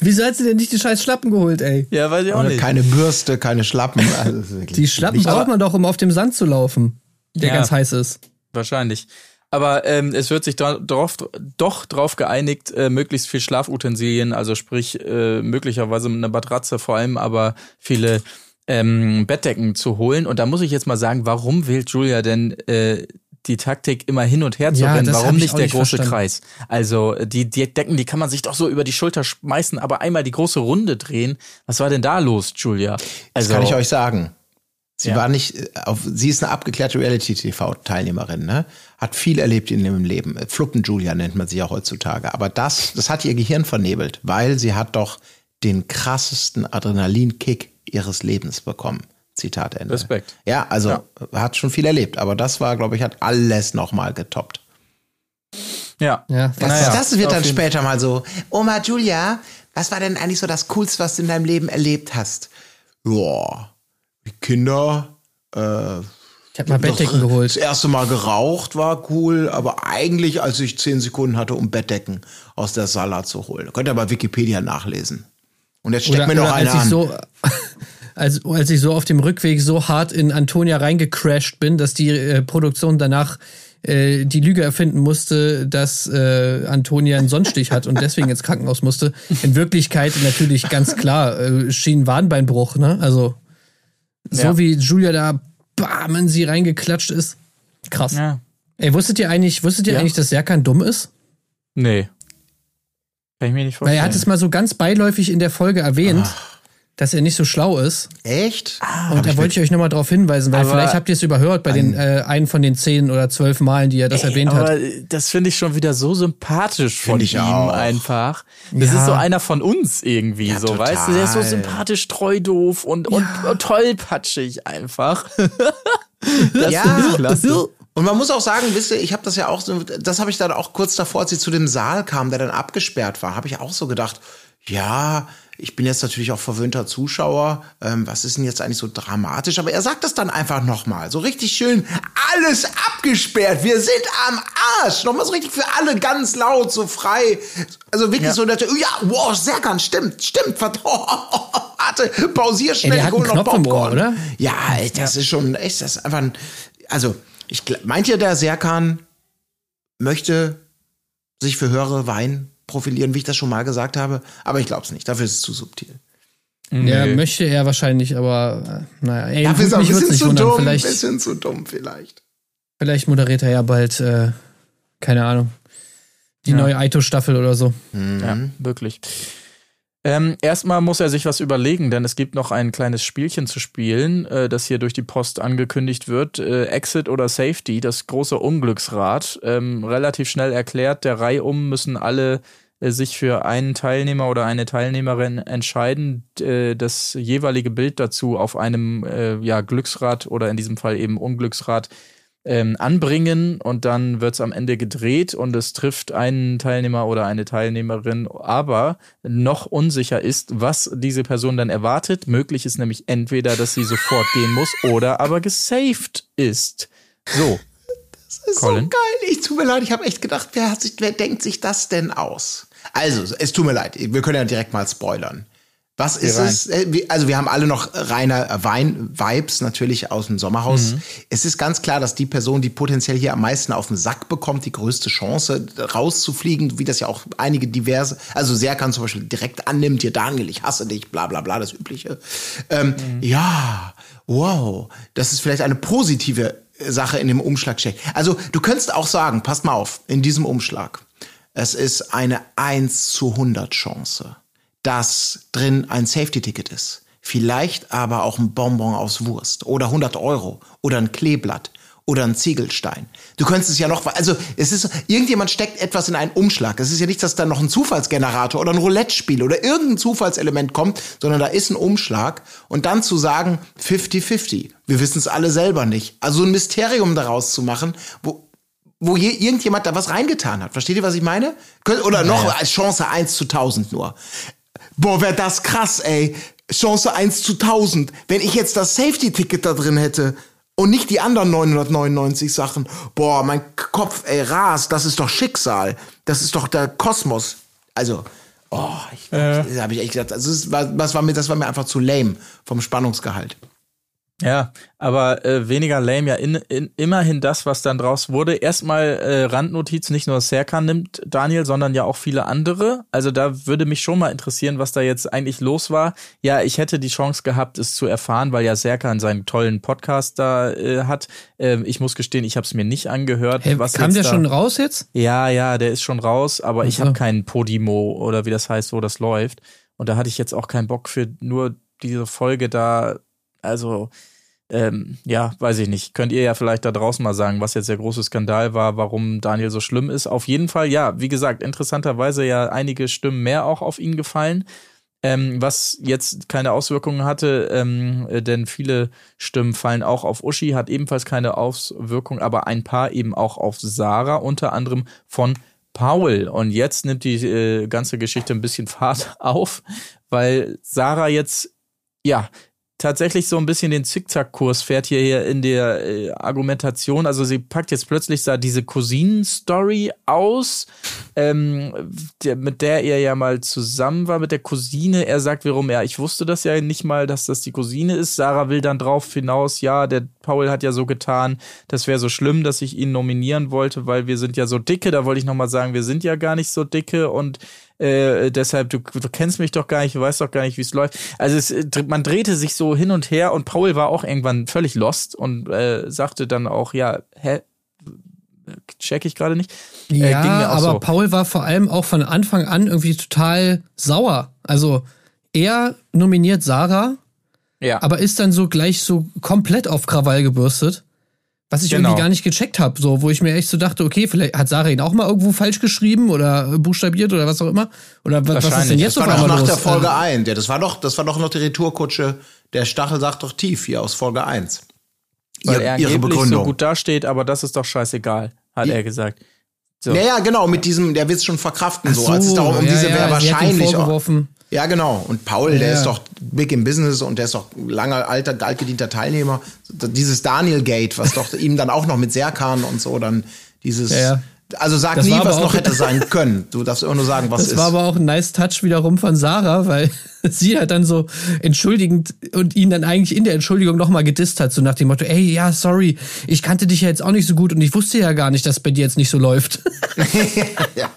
Wieso hat sie denn nicht die scheiß Schlappen geholt, ey? Ja, weiß ich auch Oder nicht. keine Bürste, keine Schlappen. Also, Die Schlappen nicht- braucht man doch, um auf dem Sand zu laufen, der Ja. ganz heiß ist. Wahrscheinlich. Aber ähm, es wird sich dra drauf, doch drauf geeinigt, äh, möglichst viel Schlafutensilien, also sprich äh, möglicherweise eine Matratze vor allem, aber viele ähm, Bettdecken zu holen. Und da muss ich jetzt mal sagen, warum wählt Julia denn äh, die Taktik immer hin und her zu Ja, rennen? das Warum ich nicht der nicht große verstanden. Kreis? Also die, die Decken, die kann man sich doch so über die Schulter schmeißen, aber einmal die große Runde drehen. Was war denn da los, Julia? Das Also kann ich euch sagen. Sie Ja. war nicht äh, auf, sie ist eine abgeklärte Reality-TV-Teilnehmerin, ne? Hat viel erlebt in ihrem Leben. Äh, Fluppen Julia nennt man sie ja heutzutage. Aber das, das hat ihr Gehirn vernebelt, weil sie hat doch den krassesten Adrenalinkick ihres Lebens bekommen. Zitat Ende. Respekt. Ja, also Ja. hat schon viel erlebt, aber das war, glaube ich, hat alles nochmal getoppt. ja, Ja, Das, Naja, das wird dann später mal so. Oma Julia, was war denn eigentlich so das Coolste, was du in deinem Leben erlebt hast? Ja, die Kinder. Äh, Ich habe mal Bettdecken das geholt. erste Mal geraucht war cool, aber eigentlich, als ich zehn Sekunden hatte, um Bettdecken aus der Sala zu holen. Könnt ihr bei Wikipedia nachlesen. Und jetzt steckt Oder, mir noch oder eine als ich an. so, als, als ich so auf dem Rückweg so hart in Antonia reingecrashed bin, dass die äh, Produktion danach äh, die Lüge erfinden musste, dass äh, Antonia einen Sonnenstich hat und deswegen ins Krankenhaus musste. In Wirklichkeit natürlich ganz klar äh, Schienenwadenbeinbruch, ne? Also so Ja. wie Julia da bam in sie reingeklatscht ist. Krass. ja. Ey, wusstet ihr eigentlich, wusstet ihr Ja. eigentlich, dass Serkan dumm ist? Nee. Kann ich mir nicht Weil vorstellen. er hat es mal so ganz beiläufig in der Folge erwähnt, dass er nicht so schlau ist. Echt? Und da wollte ich euch nochmal darauf hinweisen, weil Aber- vielleicht habt ihr es überhört bei den äh, einen von den zehn oder zwölf Malen, die er das erwähnt Aber hat. das finde ich schon wieder so sympathisch von ihm auch. einfach. Das Ja. ist so einer von uns irgendwie, Ja, so, total. weißt du? Der ist so sympathisch, treu, doof und, und tollpatschig einfach. das Ja. ich klasse. Und man muss auch sagen, wisst ihr, ich habe das ja auch so, das habe ich dann auch kurz davor, als sie zu dem Saal kam, der dann abgesperrt war, habe ich auch so gedacht, ja, ich bin jetzt natürlich auch verwöhnter Zuschauer, ähm, was ist denn jetzt eigentlich so dramatisch? Aber er sagt das dann einfach nochmal, so richtig schön, alles abgesperrt, wir sind am Arsch. Nochmal so richtig für alle ganz laut, so frei. Also wirklich Ja. so, dass, ja, wow, sehr ganz, stimmt, stimmt, verdammt. Warte, pausier schnell, ich hol noch Popcorn. oder? Ja, das ist schon echt, das ist einfach ein, also, ich, meint ihr, der Serkan möchte sich für höhere Wein profilieren, wie ich das schon mal gesagt habe? Aber ich glaube es nicht, dafür ist es zu subtil. Ja, möchte er wahrscheinlich, aber äh, naja, ey, Dafür ist er ein bisschen nicht zu wundern. dumm, ein Vielleicht, bisschen zu dumm vielleicht. vielleicht moderiert er ja bald, äh, keine Ahnung, die Ja. neue Aito-Staffel oder so. Ja, wirklich. Ähm, erstmal muss er sich was überlegen, denn es gibt noch ein kleines Spielchen zu spielen, äh, das hier durch die Post angekündigt wird. Äh, Exit oder Safety, das große Unglücksrad. Ähm, relativ schnell erklärt, der Reihe um müssen alle äh, sich für einen Teilnehmer oder eine Teilnehmerin entscheiden, äh, das jeweilige Bild dazu auf einem äh, ja, Glücksrad oder in diesem Fall eben Unglücksrad ähm, anbringen und dann wird's am Ende gedreht und es trifft einen Teilnehmer oder eine Teilnehmerin, aber noch unsicher ist, was diese Person dann erwartet. Möglich ist nämlich entweder, dass sie sofort gehen muss oder aber gesaved ist. So. Das ist Colin? so geil. Ich tut mir leid, ich habe echt gedacht, wer, hat sich, wer denkt sich das denn aus? Also, es tut mir leid, wir können ja direkt mal spoilern. Was ist es? Äh, Also wir haben alle noch reiner Wein-Vibes natürlich aus dem Sommerhaus. Es ist ganz klar, dass die Person, die potenziell hier am meisten auf den Sack bekommt, die größte Chance rauszufliegen, wie das ja auch einige diverse, also Serkan zum Beispiel direkt annimmt, hier Daniel, ich hasse dich, bla bla bla, das Übliche. Ähm, Ja, wow, das ist vielleicht eine positive Sache in dem Umschlag steckt. Also du könntest auch sagen, passt mal auf, in diesem Umschlag, es ist eine 1 zu 100 Chance, dass drin ein Safety-Ticket ist. Vielleicht aber auch ein Bonbon aus Wurst oder 100 Euro oder ein Kleeblatt oder ein Ziegelstein. Du könntest es ja noch, also es ist, irgendjemand steckt etwas in einen Umschlag. Es ist ja nicht, dass da noch ein Zufallsgenerator oder ein Roulette-Spiel oder irgendein Zufallselement kommt, sondern da ist ein Umschlag und dann zu sagen 50-50. Wir wissen es alle selber nicht. Also ein Mysterium daraus zu machen, wo, wo je, irgendjemand da was reingetan hat. Versteht ihr, was ich meine? Oder noch als Chance 1 zu 1000 nur. Boah, wär das krass, ey. Chance 1 zu 1000. Wenn ich jetzt das Safety-Ticket da drin hätte und nicht die anderen 999 Sachen. Boah, mein Kopf, ey, rast. Das ist doch Schicksal. Das ist doch der Kosmos. Also, oh, ich, da habe ich echt gesagt, also das war, das, war mir, das war mir einfach zu lame vom Spannungsgehalt. Ja, aber äh, weniger lame ja in, in, immerhin das, was dann draus wurde. Erstmal äh, Randnotiz, nicht nur Serkan nimmt Daniel, sondern ja auch viele andere. Also da würde mich schon mal interessieren, was da jetzt eigentlich los war. Ja, ich hätte die Chance gehabt, es zu erfahren, weil ja Serkan seinen tollen Podcast da äh, hat. Ähm, ich muss gestehen, ich habe es mir nicht angehört. Hey, was kam jetzt der da- schon raus jetzt? Ja, ja, der ist schon raus, aber ich Ach so. habe keinen Podimo oder wie das heißt, wo das läuft. Und da hatte ich jetzt auch keinen Bock für nur diese Folge da. Also, ähm, ja, weiß ich nicht. Könnt ihr ja vielleicht da draußen mal sagen, was jetzt der große Skandal war, warum Daniel so schlimm ist. Auf jeden Fall, ja, wie gesagt, interessanterweise ja einige Stimmen mehr auch auf ihn gefallen. Ähm, was jetzt keine Auswirkungen hatte, ähm, äh, denn viele Stimmen fallen auch auf Uschi, hat ebenfalls keine Auswirkung, aber ein paar eben auch auf Sarah, unter anderem von Paul. Und jetzt nimmt die äh, ganze Geschichte ein bisschen Fahrt auf, weil Sarah jetzt, ja, tatsächlich so ein bisschen den Zickzackkurs fährt hier, hier in der äh, Argumentation. Also sie packt jetzt plötzlich da diese Cousinen-Story aus, ähm, der, mit der er ja mal zusammen war, mit der Cousine. Er sagt wiederum, ja, ich wusste das ja nicht mal, dass das die Cousine ist. Sarah will dann drauf hinaus, ja, der Paul hat ja so getan, das wäre so schlimm, dass ich ihn nominieren wollte, weil wir sind ja so dicke. Da wollte ich nochmal sagen, wir sind ja gar nicht so dicke und äh, deshalb, du, du kennst mich doch gar nicht, du weißt doch gar nicht, wie es läuft. Also es, äh, man drehte sich so hin und her und Paul war auch irgendwann völlig lost und äh, sagte dann auch, ja, hä, check ich gerade nicht. Äh, Ja, aber so. Paul war vor allem auch von Anfang an irgendwie total sauer. Also er nominiert Sarah, ja. aber ist dann so gleich so komplett auf Krawall gebürstet. Was ich Genau. irgendwie gar nicht gecheckt habe, so wo ich mir echt so dachte, okay, vielleicht hat Sarah ihn auch mal irgendwo falsch geschrieben oder buchstabiert oder was auch immer. Oder wa- was ist denn jetzt Das war doch nach los? der Folge Also, 1. Ja, das war doch, das war doch noch die Retourkutsche. Der Stachel sagt doch tief hier aus Folge 1. weil Ihr- er ihre angeblich so Begründung. gut dasteht, aber das ist doch scheißegal, hat Ja. er gesagt. So. Ja, ja, genau, mit diesem, der will es schon verkraften, ach so, als es darum um ja, diese ja, wer wahrscheinlich. vorgeworfen. Ja, genau. Und Paul, Ja, der ja. ist doch big im Business und der ist doch langer, alter, altgedienter Teilnehmer. Dieses Daniel Gate, was doch ihm dann auch noch mit Serkan und so dann dieses. Ja, ja. Also sag Das nie, was noch hätte sein können. Du darfst immer nur sagen, was Das ist. war aber auch ein nice Touch wiederum von Sarah, weil sie hat dann so entschuldigend und ihn dann eigentlich in der Entschuldigung nochmal gedisst hat, so nach dem Motto, ey, ja, sorry, ich kannte dich ja jetzt auch nicht so gut und ich wusste ja gar nicht, dass bei dir jetzt nicht so läuft. ja.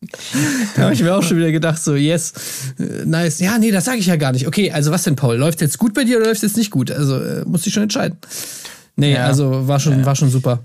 da habe ich mir auch schon wieder gedacht, so, yes, äh, nice. Ja, nee, das sage ich ja gar nicht. Okay, also was denn, Paul? Läuft jetzt gut bei dir oder läuft jetzt nicht gut? Also äh, muss ich schon entscheiden. Nee, Ja. also war schon, war schon super.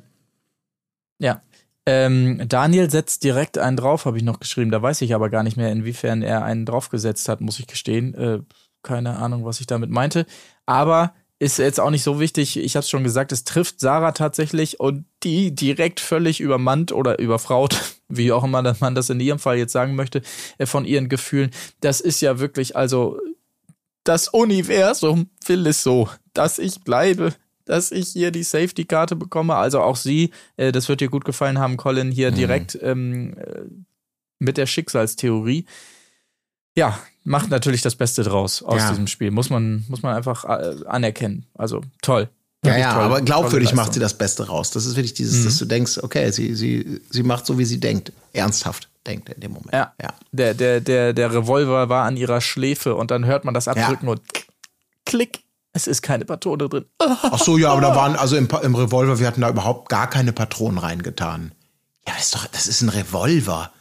Ja. Ähm, Daniel setzt direkt einen drauf, habe ich noch geschrieben. Da weiß ich aber gar nicht mehr, inwiefern er einen draufgesetzt hat, muss ich gestehen. Äh, keine Ahnung, was ich damit meinte. Aber ist jetzt auch nicht so wichtig. Ich habe es schon gesagt, es trifft Sarah tatsächlich und die direkt völlig übermannt oder überfraut, wie auch immer man das in ihrem Fall jetzt sagen möchte, äh, von ihren Gefühlen. Das ist ja wirklich, also das Universum will es so, dass ich bleibe, dass ich hier die Safety-Karte bekomme. Also auch sie, äh, das wird dir gut gefallen haben, Colin, hier direkt ähm, äh, mit der Schicksalstheorie. Ja, macht natürlich das Beste draus aus Ja. diesem Spiel. Muss man, muss man einfach äh, anerkennen. Also toll. Ja, ja, toll. aber glaubwürdig macht sie das Beste raus. Das ist wirklich dieses, Mhm. dass du denkst, okay, sie, sie, sie macht so, wie sie denkt. Ernsthaft denkt in dem Moment. Ja. ja. Der, der, der, der Revolver war an ihrer Schläfe und dann hört man das abdrücken und klick. Es ist keine Patrone drin. Ach so, ja, aber da waren, also im, im Revolver, wir hatten da überhaupt gar keine Patronen reingetan. Ja, das ist doch, das ist ein Revolver.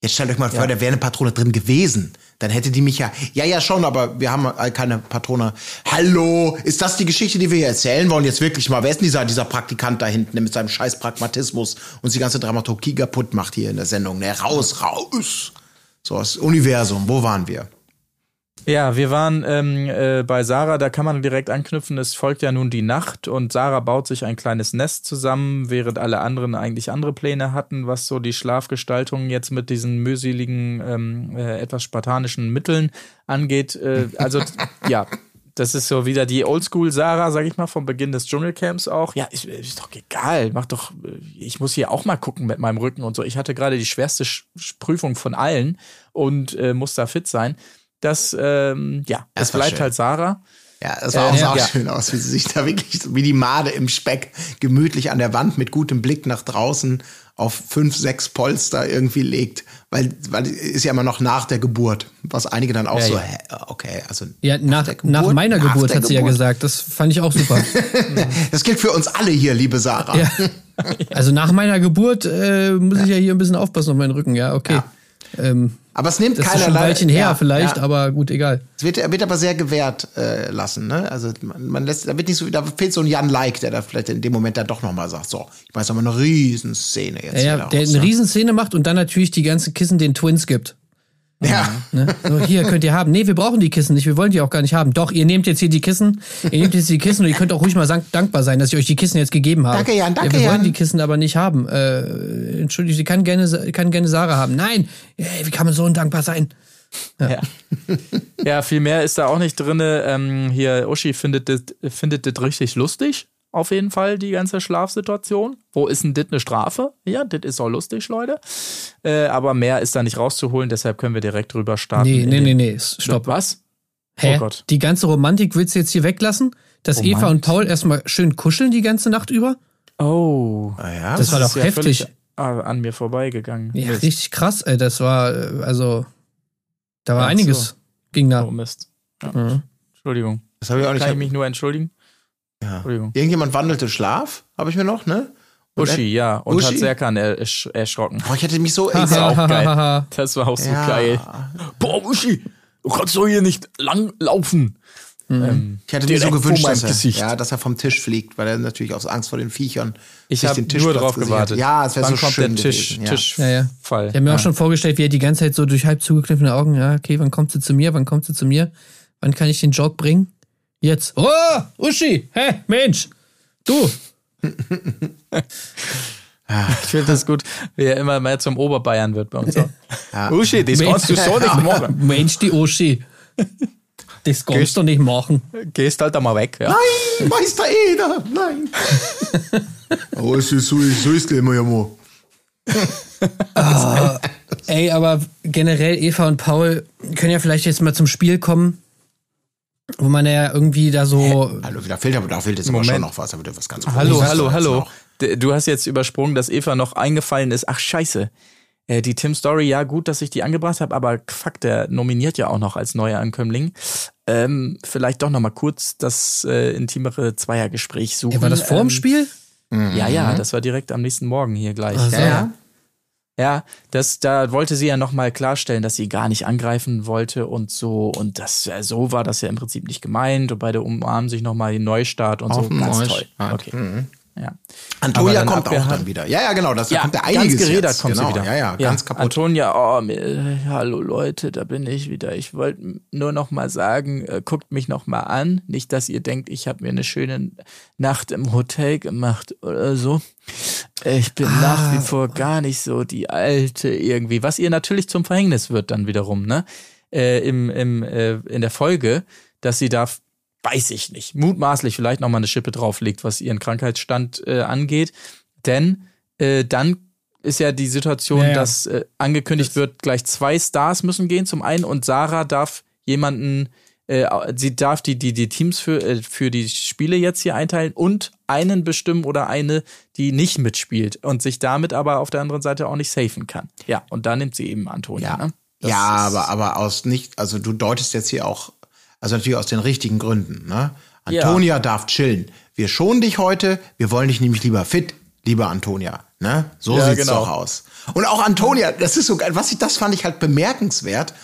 Jetzt stellt euch mal vor, da wäre eine Patrone drin gewesen. Dann hätte die mich ja. Ja, ja, schon, aber wir haben äh, keine Patrone. Hallo, ist das die Geschichte, die wir hier erzählen wollen? Jetzt wirklich mal. Wer ist denn dieser, dieser Praktikant da hinten, der mit seinem scheiß Pragmatismus uns die ganze Dramaturgie kaputt macht hier in der Sendung? Ne, raus, raus. So, das Universum, wo waren wir? Ja, wir waren ähm, äh, bei Sarah, da kann man direkt anknüpfen, es folgt ja nun die Nacht und Sarah baut sich ein kleines Nest zusammen, während alle anderen eigentlich andere Pläne hatten, was so die Schlafgestaltung jetzt mit diesen mühseligen, ähm, äh, etwas spartanischen Mitteln angeht. Äh, also ja, das ist so wieder die Oldschool Sarah, sag ich mal, vom Beginn des Dschungelcamps auch. Ja, ist, ist doch egal, mach doch, ich muss hier auch mal gucken mit meinem Rücken und so. Ich hatte gerade die schwerste Sch Prüfung von allen und äh, muss da fit sein. Das, ähm, ja, Das es war bleibt schön. halt Sarah. Ja, das sah auch, Äh, sah auch ja. schön aus, wie sie sich da wirklich so wie die Made im Speck gemütlich an der Wand mit gutem Blick nach draußen auf fünf, sechs Polster irgendwie legt. Weil, weil ist ja immer noch nach der Geburt. Was einige dann auch Ja, so, ja. hä, okay, also. Ja, nach, der nach Geburt? meiner Nach Geburt hat sie ja Geburt. gesagt. Das fand ich auch super. Das gilt für uns alle hier, liebe Sarah. ja. Also nach meiner Geburt äh, muss ich ja hier ein bisschen aufpassen auf meinen Rücken. Ja, okay. Ähm, Aber es nimmt das ist keiner schon ein Weilchen her ja, vielleicht, ja. aber gut, egal. Es wird, er wird aber sehr gewährt äh, lassen, ne? Also man, man lässt, da wird nicht so, da fehlt so ein Jan Like, der da vielleicht in dem Moment dann doch nochmal sagt, so, ich weiß aber eine Riesenszene jetzt. Ja, der eine ne? Riesenszene macht und dann natürlich die ganzen Kissen den Twins gibt. Ja. Ne? So, hier könnt ihr haben. Nee, wir brauchen die Kissen nicht, wir wollen die auch gar nicht haben. Doch, ihr nehmt jetzt hier die Kissen, ihr nehmt jetzt die Kissen und ihr könnt auch ruhig mal dankbar sein, dass ich euch die Kissen jetzt gegeben habe. Danke, Jan, danke, ja, wir wollen Jan. die Kissen aber nicht haben. Äh, Entschuldigung, sie kann gerne, kann gerne Sarah haben. Nein, ey, wie kann man so undankbar sein? Ja. ja, viel mehr ist da auch nicht drin. Ähm, hier, Uschi findet das, findet das richtig lustig. Auf jeden Fall, die ganze Schlafsituation. Wo ist denn das eine Strafe? Ja, das ist auch lustig, Leute. Äh, aber mehr ist da nicht rauszuholen, deshalb können wir direkt drüber starten. Nee, nee, nee, nee, stopp. Was? Hä? Oh Gott. Die ganze Romantik willst du jetzt hier weglassen? Dass Eva und Paul erstmal schön kuscheln die ganze Nacht über? Oh. Ah, ja? Das war ist doch ja heftig. an mir vorbeigegangen. Ja, Mist. richtig krass, ey. Das war, äh, also, da war Ach einiges. so. Ging da. Oh Mist. Ja. Mhm. Entschuldigung. Das habe ich auch nicht. Kann ich mich nur entschuldigen? Ja. Entschuldigung. Irgendjemand wandelte Schlaf, habe ich mir noch, ne? Und Uschi, ja. Und Uschi? hat Serkan er, ersch erschrocken. Oh, ich hätte mich so. ist auch geil. Das war auch so Ja. geil. Boah, Uschi, du kannst doch hier nicht lang laufen. Ähm, Ich hätte mir so gewünscht, dass er, Gesicht. ja, dass er vom Tisch fliegt, weil er natürlich aus Angst vor den Viechern Ich sich habe den nur Tischplatz drauf gewartet. Ja, es wäre so kommt schön der Tisch, gewesen. Ja. Tischfall. Ja, ja. Ich habe mir auch schon vorgestellt, wie er die ganze Zeit so durch halb zugekniffene Augen, ja, okay, wann kommt sie zu mir, wann kommt sie zu mir, wann kann ich den Jog bringen? Jetzt. Oh, Uschi, hä, Mensch, du. Ich finde das gut, wie er immer mehr zum Oberbayern wird bei uns. auch. Uschi, das Mensch. kannst du so nicht machen. Mensch, die Uschi. Das kannst du nicht machen. Gehst halt einmal weg. Ja. Nein, Meister Eder, nein. Aber es ist so, so ist es immer ja mal. Ey, aber generell Eva und Paul können ja vielleicht jetzt mal zum Spiel kommen, wo man ja irgendwie da so. Hallo, da fehlt aber, da fehlt jetzt aber Moment. schon noch was, da wird was ganz Hallo, Großes hallo, hallo. Du hast jetzt übersprungen, dass Eva noch eingefallen ist. Ach, scheiße. Äh, Die Tim Story, ja, gut, dass ich die angebracht habe, aber fuck, der nominiert ja auch noch als neuer Ankömmling. Ähm, vielleicht doch noch mal kurz das äh, intimere Zweiergespräch suchen. Ey, war das vor dem ähm, Spiel? Ja, ja, das war direkt am nächsten Morgen hier gleich. Ach so. Ja, ja. Ja, das, da wollte sie ja nochmal klarstellen, dass sie gar nicht angreifen wollte und so. Und das, äh, so war das ja im Prinzip nicht gemeint. Und beide umarmen sich nochmal den Neustart und Auf so. Ganz Neustart. toll. Okay. Ja. Antonia kommt auch dann wieder. Ja, ja, genau, das da Ja, kommt ja ganz einiges gerädert jetzt. kommt genau. sie wieder. Ja, ja, ganz kaputt. Antonia, oh, mir, äh, hallo Leute, da bin ich wieder. Ich wollte nur noch mal sagen, äh, guckt mich noch mal an. Nicht, dass ihr denkt, ich habe mir eine schöne Nacht im Hotel gemacht oder so. Äh, Ich bin Ah. nach wie vor gar nicht so die Alte irgendwie. Was ihr natürlich zum Verhängnis wird dann wiederum, ne? Äh, im, im, äh, in der Folge, dass sie da weiß ich nicht, mutmaßlich vielleicht noch mal eine Schippe drauflegt, was ihren Krankheitsstand äh, angeht. Denn äh, dann ist ja die Situation, Ja, ja. dass äh, angekündigt wird, gleich zwei Stars müssen gehen zum einen und Sarah darf jemanden, äh, sie darf die, die, die Teams für, äh, für die Spiele jetzt hier einteilen und einen bestimmen oder eine, die nicht mitspielt und sich damit aber auf der anderen Seite auch nicht safen kann. Ja, und da nimmt sie eben Antonia. Ja, Ne? Das ja aber, aber aus nicht, also du deutest jetzt hier auch, also natürlich aus den richtigen Gründen, ne? Ja. Antonia darf chillen. Wir schonen dich heute, wir wollen dich nämlich lieber fit, liebe Antonia. Ne? So Ja, sieht's genau. doch aus. Und auch Antonia, das ist so geil, was ich, das fand ich halt bemerkenswert.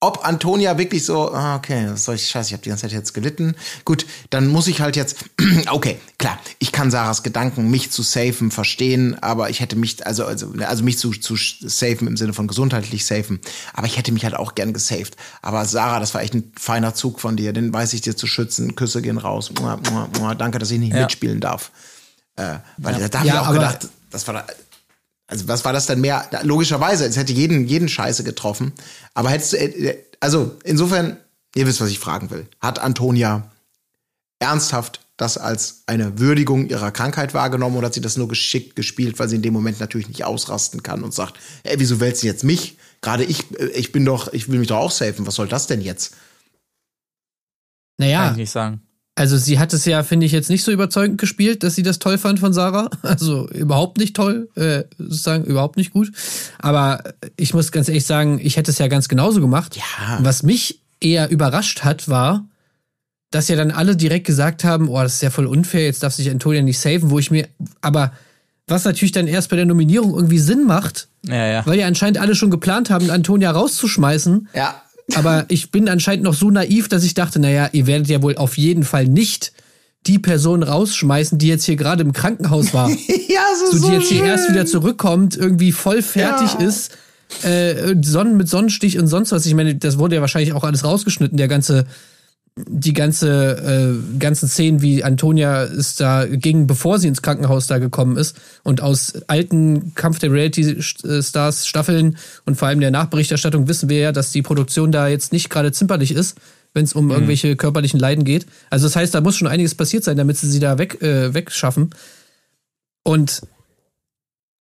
Ob Antonia wirklich so, ah, okay, was soll ich, scheiße, ich habe die ganze Zeit jetzt gelitten. Gut, dann muss ich halt jetzt, okay, klar, ich kann Sarahs Gedanken, mich zu safen, verstehen, aber ich hätte mich, also, also, also mich zu, zu safen im Sinne von gesundheitlich safen, aber ich hätte mich halt auch gern gesaved. Aber Sarah, das war echt ein feiner Zug von dir, den weiß ich dir zu schützen, Küsse gehen raus, mua, mua, mua, danke, dass ich nicht Ja. mitspielen darf. Äh, weil da, da habe Ja, ich auch gedacht, das war da, also was war das denn mehr? Logischerweise, es hätte jeden, jeden Scheiße getroffen. Aber hättest du, äh, also insofern, ihr wisst, was ich fragen will. Hat Antonia ernsthaft das als eine Würdigung ihrer Krankheit wahrgenommen oder hat sie das nur geschickt gespielt, weil sie in dem Moment natürlich nicht ausrasten kann und sagt, ey, wieso wählst du jetzt mich? Gerade ich, äh, ich bin doch, ich will mich doch auch safen. Was soll das denn jetzt? Kann Naja, ich nicht sagen. Also sie hat es ja, finde ich, jetzt nicht so überzeugend gespielt, dass sie das toll fand von Sarah. Also überhaupt nicht toll, äh, sozusagen überhaupt nicht gut. Aber ich muss ganz ehrlich sagen, ich hätte es ja ganz genauso gemacht. Ja. Was mich eher überrascht hat, war, dass ja dann alle direkt gesagt haben, oh, das ist ja voll unfair, jetzt darf sich Antonia nicht saven, wo ich mir, aber was natürlich dann erst bei der Nominierung irgendwie Sinn macht, Ja, ja. weil ja anscheinend alle schon geplant haben, Antonia rauszuschmeißen. Ja. Aber ich bin anscheinend noch so naiv, dass ich dachte, naja, ihr werdet ja wohl auf jeden Fall nicht die Person rausschmeißen, die jetzt hier gerade im Krankenhaus war. ja, so, so, so die jetzt hier schön. erst wieder zurückkommt, irgendwie voll fertig Ja. ist, äh, Sonnen mit Sonnenstich und sonst was. Ich meine, das wurde ja wahrscheinlich auch alles rausgeschnitten, der ganze, die ganze, äh, ganzen Szenen, wie Antonia es da ging, bevor sie ins Krankenhaus da gekommen ist. Und aus alten Kampf der Reality Stars Staffeln und vor allem der Nachberichterstattung wissen wir ja, dass die Produktion da jetzt nicht gerade zimperlich ist, wenn es um irgendwelche körperlichen Leiden geht. Also das heißt, da muss schon einiges passiert sein, damit sie sie da weg, äh, wegschaffen. Und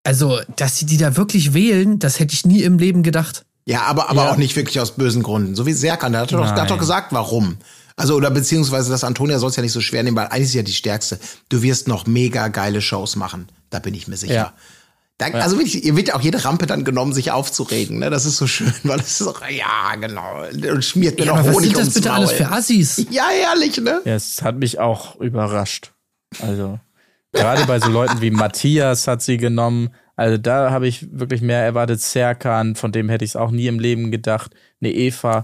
also, dass sie die da wirklich wählen, das hätte ich nie im Leben gedacht. Ja, aber, aber Ja. auch nicht wirklich aus bösen Gründen. So wie Serkan, der hat doch, der hat doch gesagt, warum. Also, oder beziehungsweise, das Antonia soll es ja nicht so schwer nehmen, weil eigentlich ist ja die Stärkste. Du wirst noch mega geile Shows machen. Da bin ich mir sicher. Ja. Da, Also wirklich, ihr wird ja auch jede Rampe dann genommen, sich aufzuregen. Ne? Das ist so schön, weil es ist so, ja, genau. Und schmiert mir Ja, noch aber was Honig sind das bitte Maul. alles für Assis? Ja, ehrlich, ne? Ja, es hat mich auch überrascht. Also, gerade bei so Leuten wie Matthias hat sie genommen. Also, da habe ich wirklich mehr erwartet. Serkan, von dem hätte ich es auch nie im Leben gedacht. Eine Eva.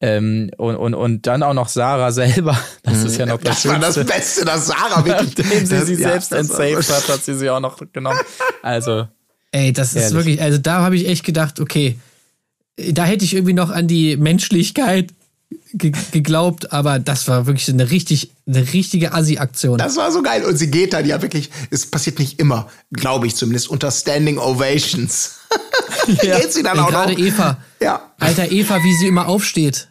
Ähm, und, und, und dann auch noch Sarah selber. Das ist ja noch das, Das war das Schönste. Beste, dass Sarah wirklich. Nachdem sie das- sie ja, selbst entsaved hat, hat sie sie auch noch genommen. Also, Ey, das ist Ehrlich. wirklich, also da habe ich echt gedacht, okay, da hätte ich irgendwie noch an die Menschlichkeit ge geglaubt, aber das war wirklich eine richtig, eine richtige Assi-Aktion. Das war so geil. Und sie geht dann ja wirklich, es passiert nicht immer, glaube ich zumindest, unter Standing Ovations. geht sie dann Ey, auch Gerade noch. Eva. Ja. Alter, Eva, wie sie immer aufsteht.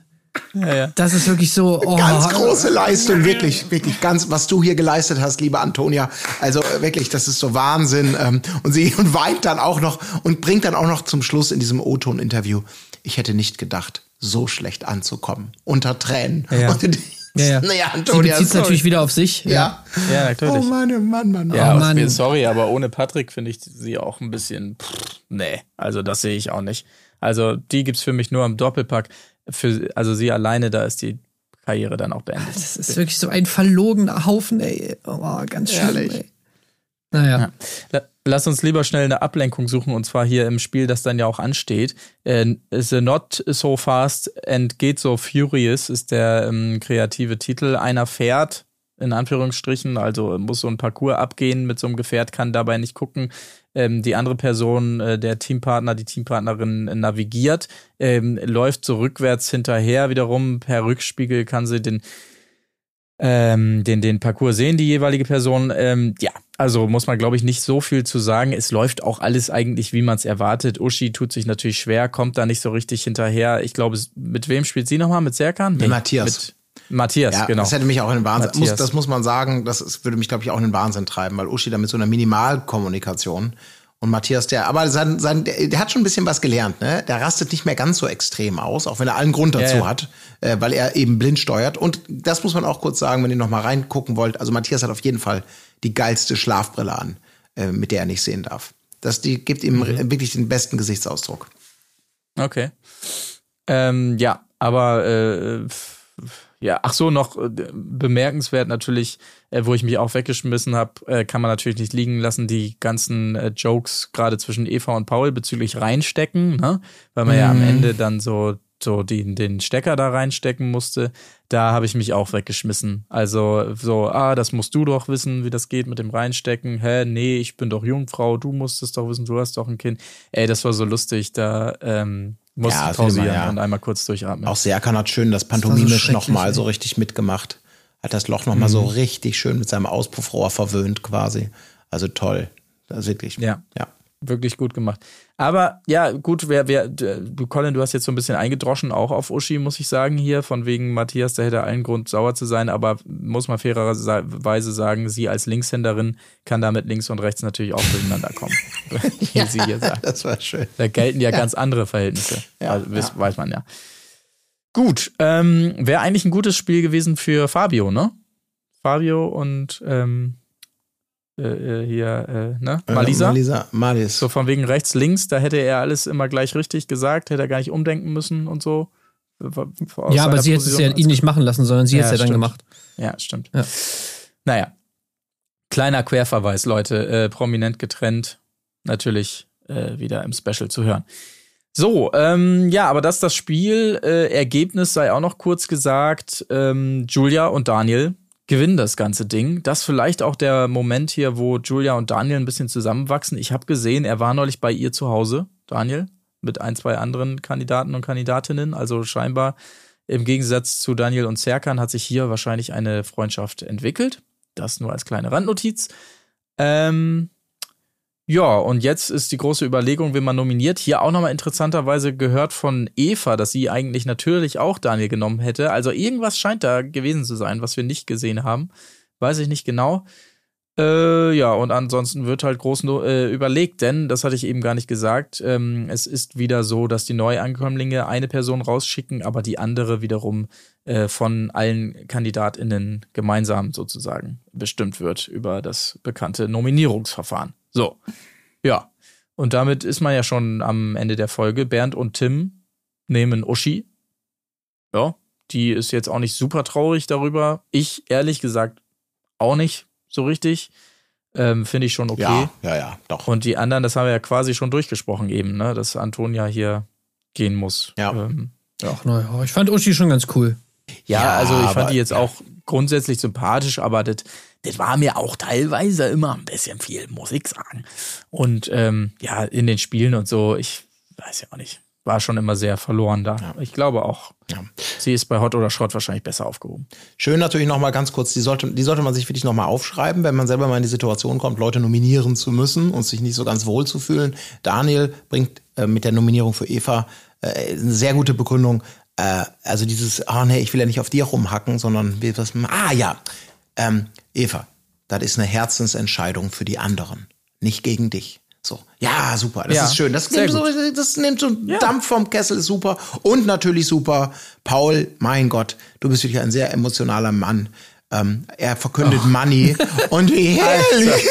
ja, ja. Das ist wirklich so, oh, Ganz große Leistung, wirklich, wirklich ganz, was du hier geleistet hast, liebe Antonia. Also äh, wirklich, das ist so Wahnsinn. Ähm, Und sie und weint dann auch noch und bringt dann auch noch zum Schluss in diesem O-Ton-Interview. Ich hätte nicht gedacht, so schlecht anzukommen. Unter Tränen. Ja. Und Ja, ja. Naja, Sie Antonia, bezieht sorry. natürlich wieder auf sich. Ja. Ja, natürlich. Oh Mann, Mann, Mann. Ja, Oh, Mann. sorry, aber ohne Patrick finde ich sie auch ein bisschen. Pff, nee, also das sehe ich auch nicht. Also die gibt's für mich nur im Doppelpack. Für, also sie alleine, da ist die Karriere dann auch beendet. Das ist wirklich so ein verlogener Haufen, ey. Oh, ganz schlimm, Ehrlich. ey. Naja. La- Lass uns lieber schnell eine Ablenkung suchen und zwar hier im Spiel, das dann ja auch ansteht. Äh, The Not So Fast and Get So Furious ist der ähm, kreative Titel. Einer fährt, in Anführungsstrichen, also muss so ein Parcours abgehen mit so einem Gefährt, kann dabei nicht gucken. Ähm, die andere Person, äh, der Teampartner, die Teampartnerin äh, navigiert, ähm, läuft so rückwärts hinterher wiederum. Per Rückspiegel kann sie den ähm, den, den Parcours sehen, die jeweilige Person. Ähm, ja, also muss man, glaube ich, nicht so viel zu sagen. Es läuft auch alles eigentlich, wie man es erwartet. Uschi tut sich natürlich schwer, kommt da nicht so richtig hinterher. Ich glaube, mit wem spielt sie nochmal? Mit Serkan? Mit Matthias. Mit Matthias, Ja, genau. das hätte mich auch in den Wahnsinn, muss, das muss man sagen, das ist, würde mich, glaube ich, auch in den Wahnsinn treiben, weil Uschi da mit so einer Minimalkommunikation und Matthias, der, aber sein, sein, der, der hat schon ein bisschen was gelernt, ne? Der rastet nicht mehr ganz so extrem aus, auch wenn er allen Grund dazu Ja, ja. hat, äh, weil er eben blind steuert. Und das muss man auch kurz sagen, wenn ihr noch mal reingucken wollt. Also Matthias hat auf jeden Fall die geilste Schlafbrille an, äh, mit der er nicht sehen darf. Das die gibt ihm Mhm. wirklich den besten Gesichtsausdruck. Okay. Ähm, ja, aber äh, Ja, ach so, noch äh, bemerkenswert natürlich, äh, wo ich mich auch weggeschmissen habe, äh, kann man natürlich nicht liegen lassen, die ganzen äh, Jokes gerade zwischen Eva und Paul bezüglich reinstecken, ne? weil man ja am Ende dann so so den, den Stecker da reinstecken musste, da habe ich mich auch weggeschmissen. Also so, ah, das musst du doch wissen, wie das geht mit dem Reinstecken. Hä, nee, ich bin doch Jungfrau, du musst es doch wissen, du hast doch ein Kind. Ey, das war so lustig, da ähm, musste Ja, ich pausieren man, ja. und einmal kurz durchatmen. Auch Serkan hat schön das pantomimisch so nochmal schrecklich, so richtig mitgemacht. Hat das Loch nochmal Mhm. so richtig schön mit seinem Auspuffrohr verwöhnt quasi. Also toll. Das wirklich. Ja. Ja. Wirklich gut gemacht. Aber ja, gut, wer, wer, du, Colin, du hast jetzt so ein bisschen eingedroschen, auch auf Uschi, muss ich sagen, hier, von wegen Matthias, der hätte allen Grund, sauer zu sein, aber muss man fairerweise sagen, sie als Linkshänderin kann da mit links und rechts natürlich auch durcheinander kommen. wie sie hier sagt. Das war schön. Da gelten ja, ganz andere Verhältnisse. also, weiß, weiß man ja. Gut, ähm, wäre eigentlich ein gutes Spiel gewesen für Fabio, ne? Fabio und ähm, äh, äh, hier, äh, ne? Malisa. Äh, Malisa. Malis. So von wegen rechts, links, da hätte er alles immer gleich richtig gesagt, hätte er gar nicht umdenken müssen und so. Ja, aber sie hätte es ja ihn nicht machen lassen, sondern sie Ja, hätte es ja dann stimmt. gemacht. Ja, stimmt. Ja. Naja. Kleiner Querverweis, Leute. Äh, prominent getrennt. Natürlich äh, wieder im Special zu hören. So, ähm, ja, aber das ist das Spiel. Äh, Ergebnis sei auch noch kurz gesagt. Ähm, Julia und Daniel gewinnen das ganze Ding. Das vielleicht auch der Moment hier, wo Julia und Daniel ein bisschen zusammenwachsen. Ich habe gesehen, er war neulich bei ihr zu Hause, Daniel, mit ein, zwei anderen Kandidaten und Kandidatinnen. Also scheinbar im Gegensatz zu Daniel und Serkan hat sich hier wahrscheinlich eine Freundschaft entwickelt. Das nur als kleine Randnotiz. Ähm, ja, und jetzt ist die große Überlegung, wen man nominiert. Hier auch nochmal interessanterweise gehört von Eva, dass sie eigentlich natürlich auch Daniel genommen hätte. Also irgendwas scheint da gewesen zu sein, was wir nicht gesehen haben. Weiß ich nicht genau. Äh, ja, und ansonsten wird halt groß äh, überlegt, denn, das hatte ich eben gar nicht gesagt, ähm, es ist wieder so, dass die Neuankömmlinge eine Person rausschicken, aber die andere wiederum äh, von allen KandidatInnen gemeinsam sozusagen bestimmt wird über das bekannte Nominierungsverfahren. So, ja. Und damit ist man ja schon am Ende der Folge. Bernd und Tim nehmen Uschi. Ja, die ist jetzt auch nicht super traurig darüber. Ich ehrlich gesagt auch nicht so richtig. Ähm, Finde ich schon okay. Ja, ja, ja, doch. Und die anderen, das haben wir ja quasi schon durchgesprochen eben, ne? dass Antonia hier gehen muss. Ja. Ähm, Ach, naja, ich fand Uschi schon ganz cool. Ja, Ja, also ich fand die jetzt auch grundsätzlich sympathisch, aber das das war mir auch teilweise immer ein bisschen viel, muss ich sagen. Und ähm, ja, in den Spielen und so, ich weiß ja auch nicht, war schon immer sehr verloren da. Ich glaube auch, Ja. sie ist bei Hot oder Schrott wahrscheinlich besser aufgehoben. Schön natürlich noch mal ganz kurz, die sollte, die sollte man sich wirklich noch mal aufschreiben, wenn man selber mal in die Situation kommt, Leute nominieren zu müssen und sich nicht so ganz wohl zu fühlen. Daniel bringt äh, mit der Nominierung für Eva äh, eine sehr gute Begründung. Äh, also dieses, ah nee, ich will ja nicht auf dir rumhacken, sondern will was, ah ja, ähm, Eva, das ist eine Herzensentscheidung für die anderen, nicht gegen dich. So, ja, super, das Ja, ist schön. Das nimmt, so, das nimmt so einen Dampf vom Kessel, ist super. Und natürlich super, Paul, mein Gott, du bist wirklich ein sehr emotionaler Mann. Ähm, er verkündet Money. Und wie herrlich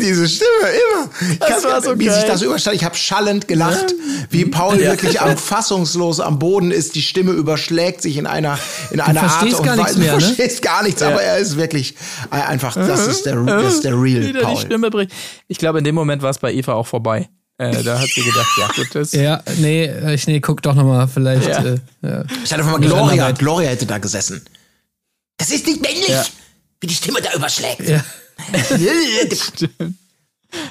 diese Stimme immer. Ich Das war so wie sich geil. das überstellt. Ich habe schallend gelacht, wie Paul wirklich am fassungslos am Boden ist. Die Stimme überschlägt sich in einer in einer Art verstehst und gar nichts Weise. mehr, du ne? verstehst gar nichts, aber er ist wirklich äh, einfach. Das ist der, das ist der real Wieder die Paul. Stimme bricht. Ich glaube, in dem Moment war es bei Eva auch vorbei. Äh, da hat sie gedacht, ja gut, das Ja, nee, äh, ich nee, guck doch noch mal vielleicht. Ja. Äh, ja. Ich hatte einfach mal Gloria. Gloria hätte da gesessen. Das ist nicht männlich, Ja. wie die Stimme da überschlägt. Ja.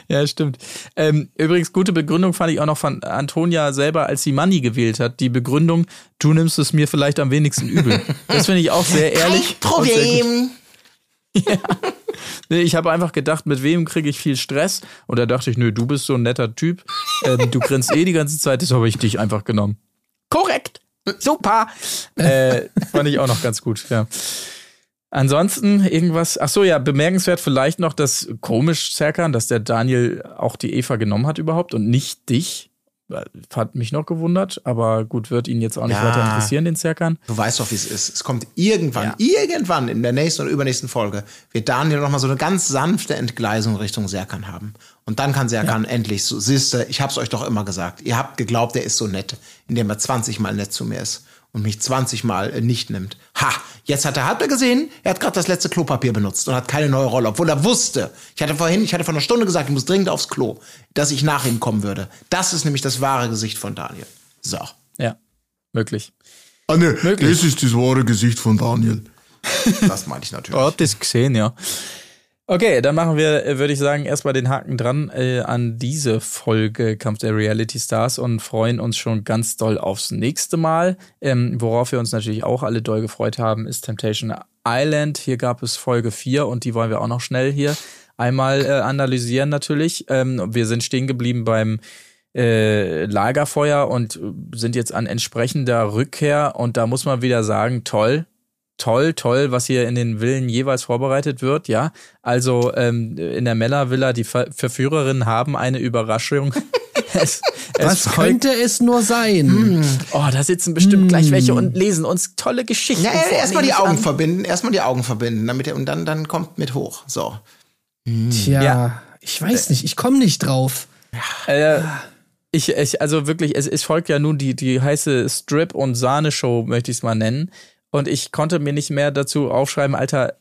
Ja, stimmt. Ähm, übrigens, gute Begründung fand ich auch noch von Antonia selber, als sie Money gewählt hat. Die Begründung, du nimmst es mir vielleicht am wenigsten übel. Das finde ich auch sehr ehrlich. Kein. Problem. Nee, ich habe einfach gedacht, mit wem kriege ich viel Stress? Und da dachte ich, nö, du bist so ein netter Typ. Ähm, du grinst eh die ganze Zeit, das habe ich dich einfach genommen. Korrekt. Super. Äh, fand ich auch noch ganz gut, ja. Ansonsten irgendwas, ach so, ja, bemerkenswert vielleicht noch, dass komisch, Serkan, dass der Daniel auch die Eva genommen hat überhaupt und nicht dich. Hat mich noch gewundert, aber gut, wird ihn jetzt auch nicht Ja. weiter interessieren, den Serkan. Du weißt doch, wie es ist. Es kommt irgendwann, Ja. irgendwann in der nächsten oder übernächsten Folge, wird Daniel noch mal so eine ganz sanfte Entgleisung Richtung Serkan haben. Und dann kann Serkan endlich so, siehste, ich hab's euch doch immer gesagt. Ihr habt geglaubt, er ist so nett, indem er 20 Mal nett zu mir ist. Und mich 20 Mal äh, nicht nimmt. Ha, jetzt hat er, habt ihr gesehen, er hat gerade das letzte Klopapier benutzt und hat keine neue Rolle, obwohl er wusste. Ich hatte vorhin, ich hatte vor einer Stunde gesagt, ich muss dringend aufs Klo, dass ich nach ihm kommen würde. Das ist nämlich das wahre Gesicht von Daniel. So. Ja, möglich. Ah, ne, Möglich. das ist das wahre Gesicht von Daniel. Das meine ich natürlich. Oh, das gesehen, ja. Okay, dann machen wir, äh, würde ich sagen, erstmal den Haken dran äh, an diese Folge Kampf der Reality Stars und freuen uns schon ganz doll aufs nächste Mal. Ähm, worauf wir uns natürlich auch alle doll gefreut haben, ist Temptation Island. Hier gab es Folge 4 und die wollen wir auch noch schnell hier einmal äh, analysieren natürlich. Ähm, wir sind stehen geblieben beim äh, Lagerfeuer und äh, sind jetzt an entsprechender Rückkehr und da muss man wieder sagen, toll, toll, toll, was hier in den Villen jeweils vorbereitet wird, ja. Also ähm, in der Mella Villa, die Ver Verführerinnen haben eine Überraschung. es, es Was könnte es nur sein? Oh, da sitzen bestimmt gleich welche und lesen uns tolle Geschichten. Ja, vor, erstmal die ich Augen an. verbinden, erstmal die Augen verbinden, damit er, und dann, dann kommt mit hoch. So. Tja, Ja. ich weiß nicht, ich komme nicht drauf. Äh, ich, ich, also wirklich, es, es folgt ja nun die, die heiße Strip- und Sahne-Show, möchte ich es mal nennen. Und ich konnte mir nicht mehr dazu aufschreiben, Alter,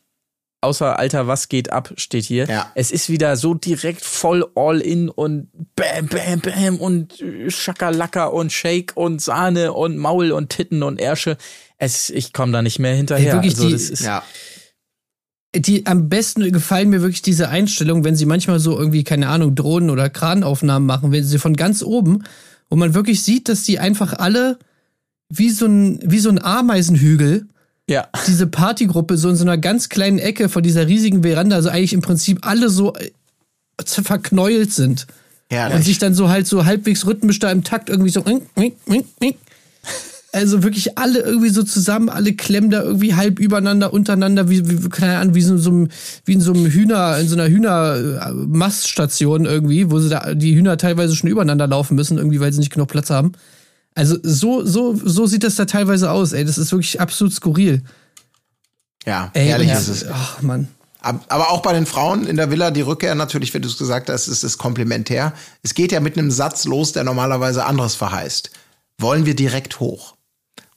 außer Alter, was geht ab, steht hier. Ja. Es ist wieder so direkt voll all in und bam, bam, bam und Schakalaka und Shake und Sahne und Maul und Titten und Ärsche. Es, ich komme da nicht mehr hinterher. Ey, wirklich also, die- das ist, Ja. Die am besten gefallen mir wirklich diese Einstellungen, wenn sie manchmal so irgendwie, keine Ahnung, Drohnen- oder Kranaufnahmen machen, wenn sie von ganz oben, wo man wirklich sieht, dass die einfach alle wie so ein, wie so ein Ameisenhügel, ja. diese Partygruppe so in so einer ganz kleinen Ecke von dieser riesigen Veranda, also eigentlich im Prinzip alle so äh, verknäult sind. Herrlich. Und sich dann so halt so halbwegs rhythmisch da im Takt irgendwie so. Also wirklich alle irgendwie so zusammen, alle klemmen da irgendwie halb übereinander, untereinander, wie, wie keine Ahnung, wie so, so wie in so einem Hühner, in so einer Hühnermaststation irgendwie, wo sie da die Hühner teilweise schon übereinander laufen müssen, irgendwie, weil sie nicht genug Platz haben. Also so, so, so sieht das da teilweise aus, ey. Das ist wirklich absolut skurril. Ja, Ey, herrlich und- ist es. Ach, Mann. Ab- Aber auch bei den Frauen in der Villa, die Rückkehr natürlich, wenn du es gesagt hast, ist es komplementär. Es geht ja mit einem Satz los, der normalerweise anderes verheißt. Wollen wir direkt hoch?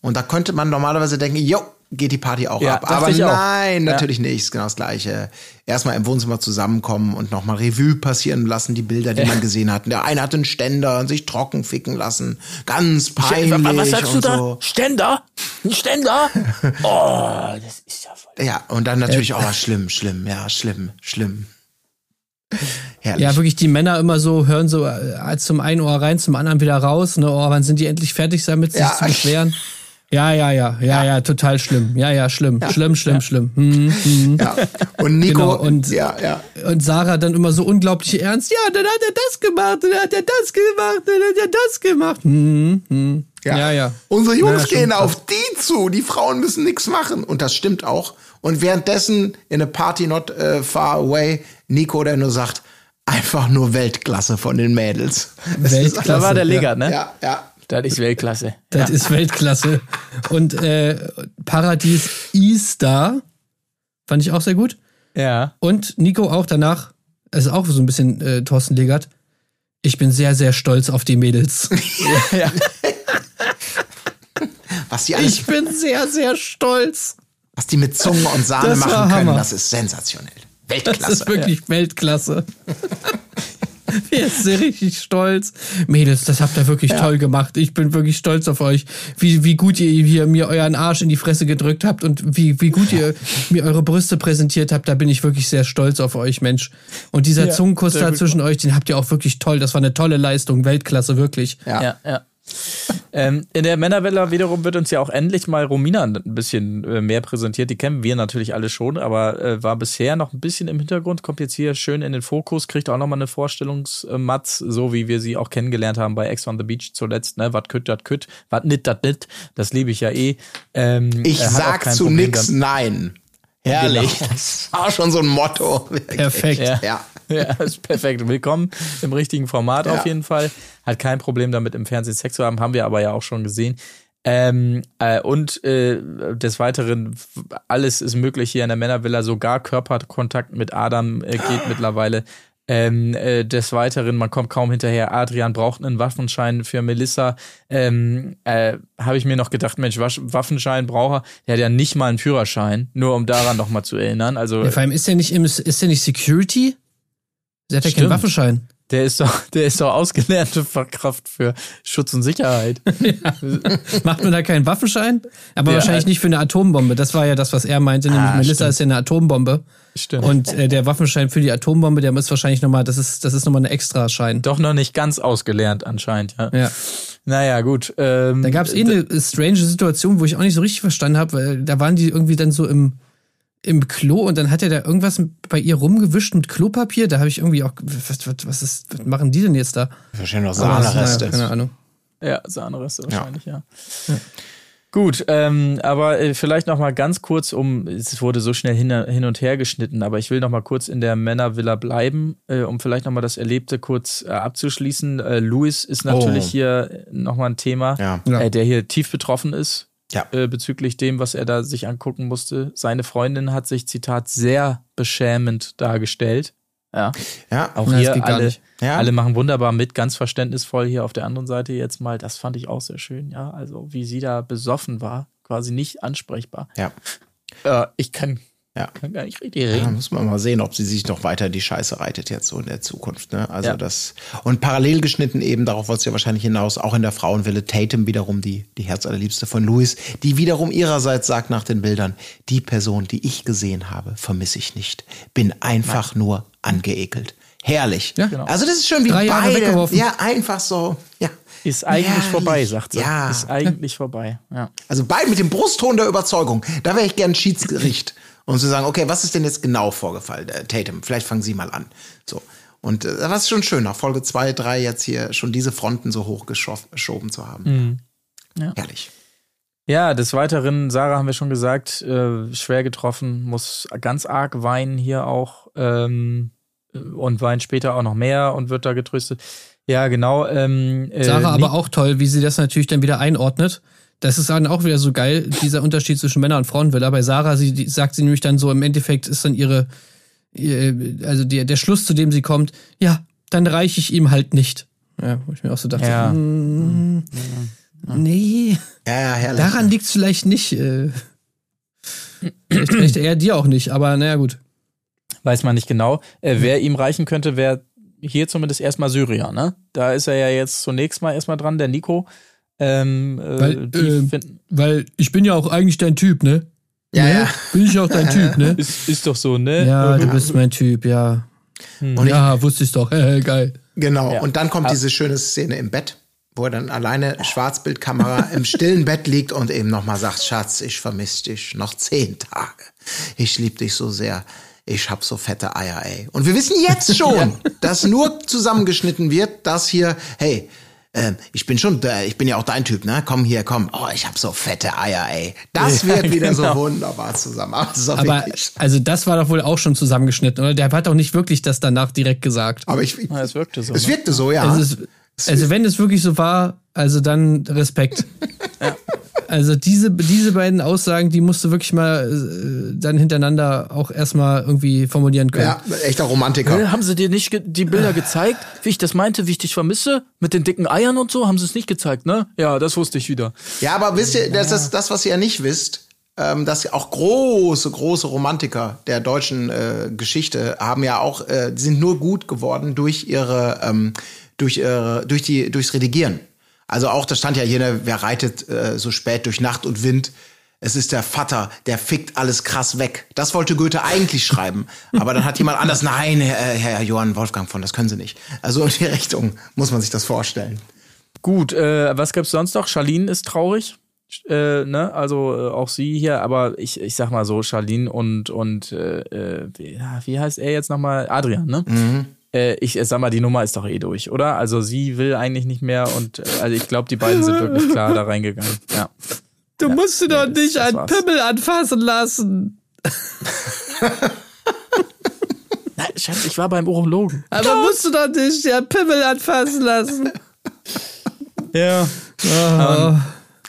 Und da könnte man normalerweise denken, jo, geht die Party auch Ja, ab. Aber ich auch. nein, Ja. natürlich nicht. Ist genau das Gleiche. Erstmal im Wohnzimmer zusammenkommen und nochmal Revue passieren lassen, die Bilder, die man gesehen hat. Der eine hat einen Ständer und sich trocken ficken lassen. Ganz peinlich Was sagst du und da? so. Ständer? Ein Ständer? Oh, das ist ja voll. Ja, und dann natürlich, oh, schlimm, schlimm, ja, schlimm, schlimm. Herrlich. Ja, wirklich, die Männer immer so hören so äh, zum einen Ohr rein, zum anderen wieder raus. Ne? Oh, wann sind die endlich fertig damit, sich Ja. zu beschweren? Ja, ja, ja, ja, ja, total schlimm. Ja, ja, schlimm, schlimm, schlimm, schlimm. Hm, hm. Ja. Und Nico, Genau, und- ja, ja. Und Sarah dann immer so unglaublich ernst. Ja, dann hat er das gemacht, dann hat er das gemacht, dann hat er das gemacht. Hm, hm. Ja, ja. Unsere Jungs Ja, gehen auf die zu. Die Frauen müssen nichts machen. Und das stimmt auch. Und währenddessen in a party not äh, far away, Nico, der nur sagt, einfach nur Weltklasse von den Mädels. Weltklasse. Da war der ja. Legat, ne? Ja, ja. Das ist Weltklasse. Das ist Weltklasse. Und äh, Paradies Easter fand ich auch sehr gut. Ja. Und Nico auch danach, also auch so ein bisschen äh, Thorsten Legert. Ich bin sehr, sehr stolz auf die Mädels. Was die alles, Ich bin sehr, sehr stolz. was die mit Zunge und Sahne Das machen können, Hammer. das ist sensationell. Das Weltklasse. ist wirklich Weltklasse. Wir sind sehr richtig stolz. Mädels, das habt ihr wirklich toll gemacht. Ich bin wirklich stolz auf euch. Wie, wie gut ihr hier mir euren Arsch in die Fresse gedrückt habt und wie, wie gut ihr mir eure Brüste präsentiert habt. Da bin ich wirklich sehr stolz auf euch, Mensch. Und dieser Ja, Zungenkuss da zwischen euch, den habt ihr auch wirklich toll. Das war eine tolle Leistung. Weltklasse, wirklich. Ja. Ja, ja. Ähm, in der Männervilla wiederum wird uns ja auch endlich mal Romina ein bisschen äh, mehr präsentiert. Die kennen wir natürlich alle schon, aber äh, war bisher noch ein bisschen im Hintergrund, kommt jetzt hier schön in den Fokus, kriegt auch nochmal eine Vorstellungsmatz, so wie wir sie auch kennengelernt haben bei Ex on the Beach zuletzt, ne? Wat kütt, dat kütt, wat nit, dat nit. Das liebe ich ja eh. Ähm, Ich sag zu Problem nix damit. nein. Herrlich. Genau. Das war schon so ein Motto. Perfekt. Ja. Ja. Ja, ist perfekt. Willkommen im richtigen Format Ja. auf jeden Fall. Hat kein Problem damit, im Fernsehen Sex zu haben, haben wir aber ja auch schon gesehen. Ähm, äh, und äh, des Weiteren, alles ist möglich hier in der Männervilla, sogar Körperkontakt mit Adam äh, geht mittlerweile. Ähm, äh, des Weiteren, man kommt kaum hinterher. Adrian braucht einen Waffenschein für Melissa. Ähm, äh, Habe ich mir noch gedacht, Mensch, Wasch- Waffenschein braucht er. Der hat ja nicht mal einen Führerschein, nur um daran noch mal zu erinnern. Also Ja, vor allem ist der nicht im, ist der nicht Security? Der hat ja keinen. Waffenschein. der ist doch, der ist doch ausgelernte Fachkraft für Schutz und Sicherheit. Macht man da keinen Waffenschein? Aber Ja. wahrscheinlich nicht für eine Atombombe. Das war ja das, was er meinte. Nämlich Ah, Melissa stimmt. ist ja eine Atombombe. Stimmt. Und äh, der Waffenschein für die Atombombe, der ist wahrscheinlich nochmal, das ist, das ist nochmal eine Extraschein. doch noch nicht ganz ausgelernt anscheinend, ja. Ja. Naja, gut. Ähm, Da gab es eh eine strange Situation, wo ich auch nicht so richtig verstanden habe, weil da waren die irgendwie dann so im, im Klo und dann hat er da irgendwas bei ihr rumgewischt mit Klopapier. Da habe ich irgendwie auch, was, was, was, ist, was machen die denn jetzt da? Wahrscheinlich noch Sahnereste. keine Ahnung. Ja, Sahnereste wahrscheinlich, ja. Gut, ähm, aber äh, vielleicht noch mal ganz kurz um, es wurde so schnell hin, hin und her geschnitten, aber ich will noch mal kurz in der Männervilla bleiben, äh, um vielleicht noch mal das Erlebte kurz äh, abzuschließen. Äh, Louis ist natürlich Oh. hier noch mal ein Thema, Ja. Ja. äh, der hier tief betroffen ist Ja. äh, bezüglich dem, was er da sich angucken musste. Seine Freundin hat sich, Zitat, sehr beschämend dargestellt. Ja, Ja. auch Ja, hier geht alle. Ja. alle machen wunderbar mit, ganz verständnisvoll hier auf der anderen Seite jetzt mal. Das fand ich auch sehr schön, ja. Also wie sie da besoffen war, quasi nicht ansprechbar. Ja. Äh, ich kann, Ja. kann gar nicht richtig Ja, reden. muss man mal sehen, ob sie sich noch weiter die Scheiße reitet jetzt so in der Zukunft. Ne? Also Ja. das und parallel geschnitten eben darauf wollte es ja wahrscheinlich hinaus auch in der Frauenwille Tatum wiederum die die Herzallerliebste von Louis, die wiederum ihrerseits sagt nach den Bildern, die Person, die ich gesehen habe, vermisse ich nicht, bin einfach nur angeekelt. Herrlich. Ja. Genau. Also das ist schon wie Drei Jahre beide. weggeworfen. Ja, einfach so. Ja. Ist eigentlich Herrlich. vorbei, sagt sie. Ja. Ist eigentlich vorbei. Ja. Also beide mit dem Brustton der Überzeugung. Da wäre ich gern Schiedsgericht. Und zu sagen, okay, was ist denn jetzt genau vorgefallen? Äh, Tatum, vielleicht fangen Sie mal an. So. Und äh, das ist schon schön, nach Folge 2, 3 jetzt hier schon diese Fronten so hochgeschoben zu haben. Mhm. Ja. Herrlich. Ja, des Weiteren, Sarah haben wir schon gesagt, äh, schwer getroffen, muss ganz arg weinen hier auch ähm, und weint später auch noch mehr und wird da getröstet. Ja, genau. Ähm, äh, Sarah aber auch toll, wie sie das natürlich dann wieder einordnet. Das ist dann auch wieder so geil, dieser Unterschied zwischen Männer- und Frauenvilla. Bei Sarah, sie die, sagt sie nämlich dann so, im Endeffekt ist dann ihre, ihr, also der, der Schluss, zu dem sie kommt, ja, dann reiche ich ihm halt nicht. Ja, wo ich mir auch so dachte, Ja. mm, nee, Ja, ja, herrlich. daran liegt es vielleicht nicht. Äh, vielleicht, vielleicht eher dir auch nicht, aber naja, gut. weiß man nicht genau. Äh, wer ihm reichen könnte, wäre hier zumindest erstmal Syria, ne? Da ist er ja jetzt zunächst mal erstmal dran, der Nico. Ähm, äh, Weil, finden, Weil ich bin ja auch eigentlich dein Typ, ne? Ja, ne? ja. Bin ich auch dein Typ, ne? ist, ist doch so, ne? Ja, du bist mein Typ, ja. Und ich, Ja, wusste ich doch. Äh, geil. genau. Ja. Und dann kommt diese schöne Szene im Bett, wo er dann alleine Schwarzbildkamera im stillen Bett liegt und eben nochmal sagt, Schatz, ich vermisse dich noch zehn Tage. Ich liebe dich so sehr. Ich hab so fette Eier, ey. Und wir wissen jetzt schon, dass nur zusammengeschnitten wird, dass hier, hey, ähm, ich bin schon, äh, ich bin ja auch dein Typ, ne? Komm hier, komm. Oh, ich hab so fette Eier, ey. Das Ja, wird wieder genau. so wunderbar zusammen. Doch Aber also das war doch wohl auch schon zusammengeschnitten, oder? Der hat doch nicht wirklich das danach direkt gesagt. aber ich, Ja, es wirkte so. es ne? wirkte so, ja. Also, es, also wenn es wirklich so war, also dann Respekt. Also diese, diese beiden Aussagen, die musst du wirklich mal äh, dann hintereinander auch erstmal irgendwie formulieren können. ja, echter Romantiker. Äh, Haben sie dir nicht ge- die Bilder gezeigt, wie ich das meinte, wie ich dich vermisse? Mit den dicken Eiern und so? Haben sie es nicht gezeigt, ne? Ja, das wusste ich wieder. Ja, aber wisst ihr, das ist das, was ihr ja nicht wisst, ähm, dass auch große, große Romantiker der deutschen äh, Geschichte haben ja auch, äh, sind nur gut geworden durch ihre, ähm, durch ihre, durch die, durchs Redigieren. Also auch, da stand ja hier, ne, wer reitet äh, so spät durch Nacht und Wind. Es ist der Vater, der fickt alles krass weg. Das wollte Goethe eigentlich schreiben. Aber dann hat jemand anders, nein, Herr, Herr Johann Wolfgang von, das können Sie nicht. Also in die Richtung muss man sich das vorstellen. Gut, äh, was gibt's sonst noch? Charlene ist traurig. Äh, ne? Also äh, auch sie hier, aber ich, ich sag mal so, Charlene und, und äh, äh, wie, wie heißt er jetzt nochmal? Adrian, ne? Äh, ich äh, sag mal, die Nummer ist doch eh durch, oder? Also sie will eigentlich nicht mehr und äh, also ich glaube, die beiden sind wirklich klar da reingegangen. Ja. Du musst sie doch nicht war's. Pimmel anfassen lassen. Nein, Schatz, ich war beim Urologen. Aber musst du doch nicht den Pimmel anfassen lassen. Ja. Ah.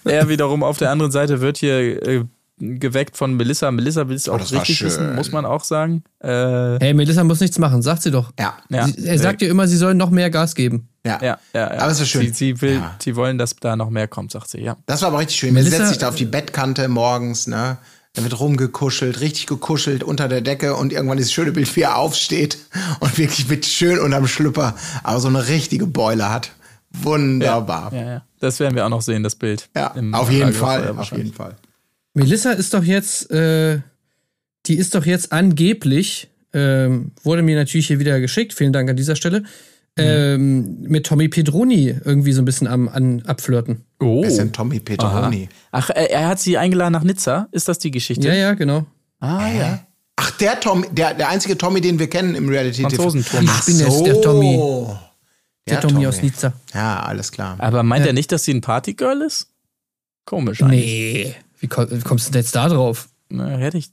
Er wiederum auf der anderen Seite wird hier äh, geweckt von Melissa. Melissa will es auch Oh, das war richtig wissen, muss man auch sagen. Äh, Hey, Melissa muss nichts machen, sagt sie doch. Ja. ja, Sie, er sagt ihr immer, sie soll noch mehr Gas geben. Ja. ja, ja, ja. Aber es ist schön. Sie, sie, will, Ja. sie wollen, dass da noch mehr kommt, sagt sie, ja. Das war aber richtig schön. Melissa- setzt sich da auf die Bettkante morgens, ne? Da wird rumgekuschelt, richtig gekuschelt unter der Decke und irgendwann dieses schöne Bild, wie er aufsteht und wirklich mit schön unterm Schlüpper, aber so eine richtige Beule hat. Wunderbar. Ja, ja. Das werden wir auch noch sehen, das Bild. Ja, auf jeden Fall, auf jeden Fall. Melissa ist doch jetzt, äh, die ist doch jetzt angeblich, ähm, wurde mir natürlich hier wieder geschickt, vielen Dank an dieser Stelle, ähm, mit Tommy Pedroni irgendwie so ein bisschen am an, abflirten. Oh. Wer ist denn Tommy Aha. Peteroni? Ach, er, er hat sie eingeladen nach Nizza? Ist das die Geschichte? Ja, ja, genau. Ah, ja. Ach, der Tommy, der, der einzige Tommy, den wir kennen im Reality TV. Franzosen-Tommy. Ach Ich bin jetzt der Tommy. Der, Tommy, Tommy. aus Nizza. Ja, alles klar. Aber meint Ja. er nicht, dass sie ein Partygirl ist? Komisch eigentlich. Nee. Wie, komm, wie kommst du denn jetzt da drauf? Na, hätte ich.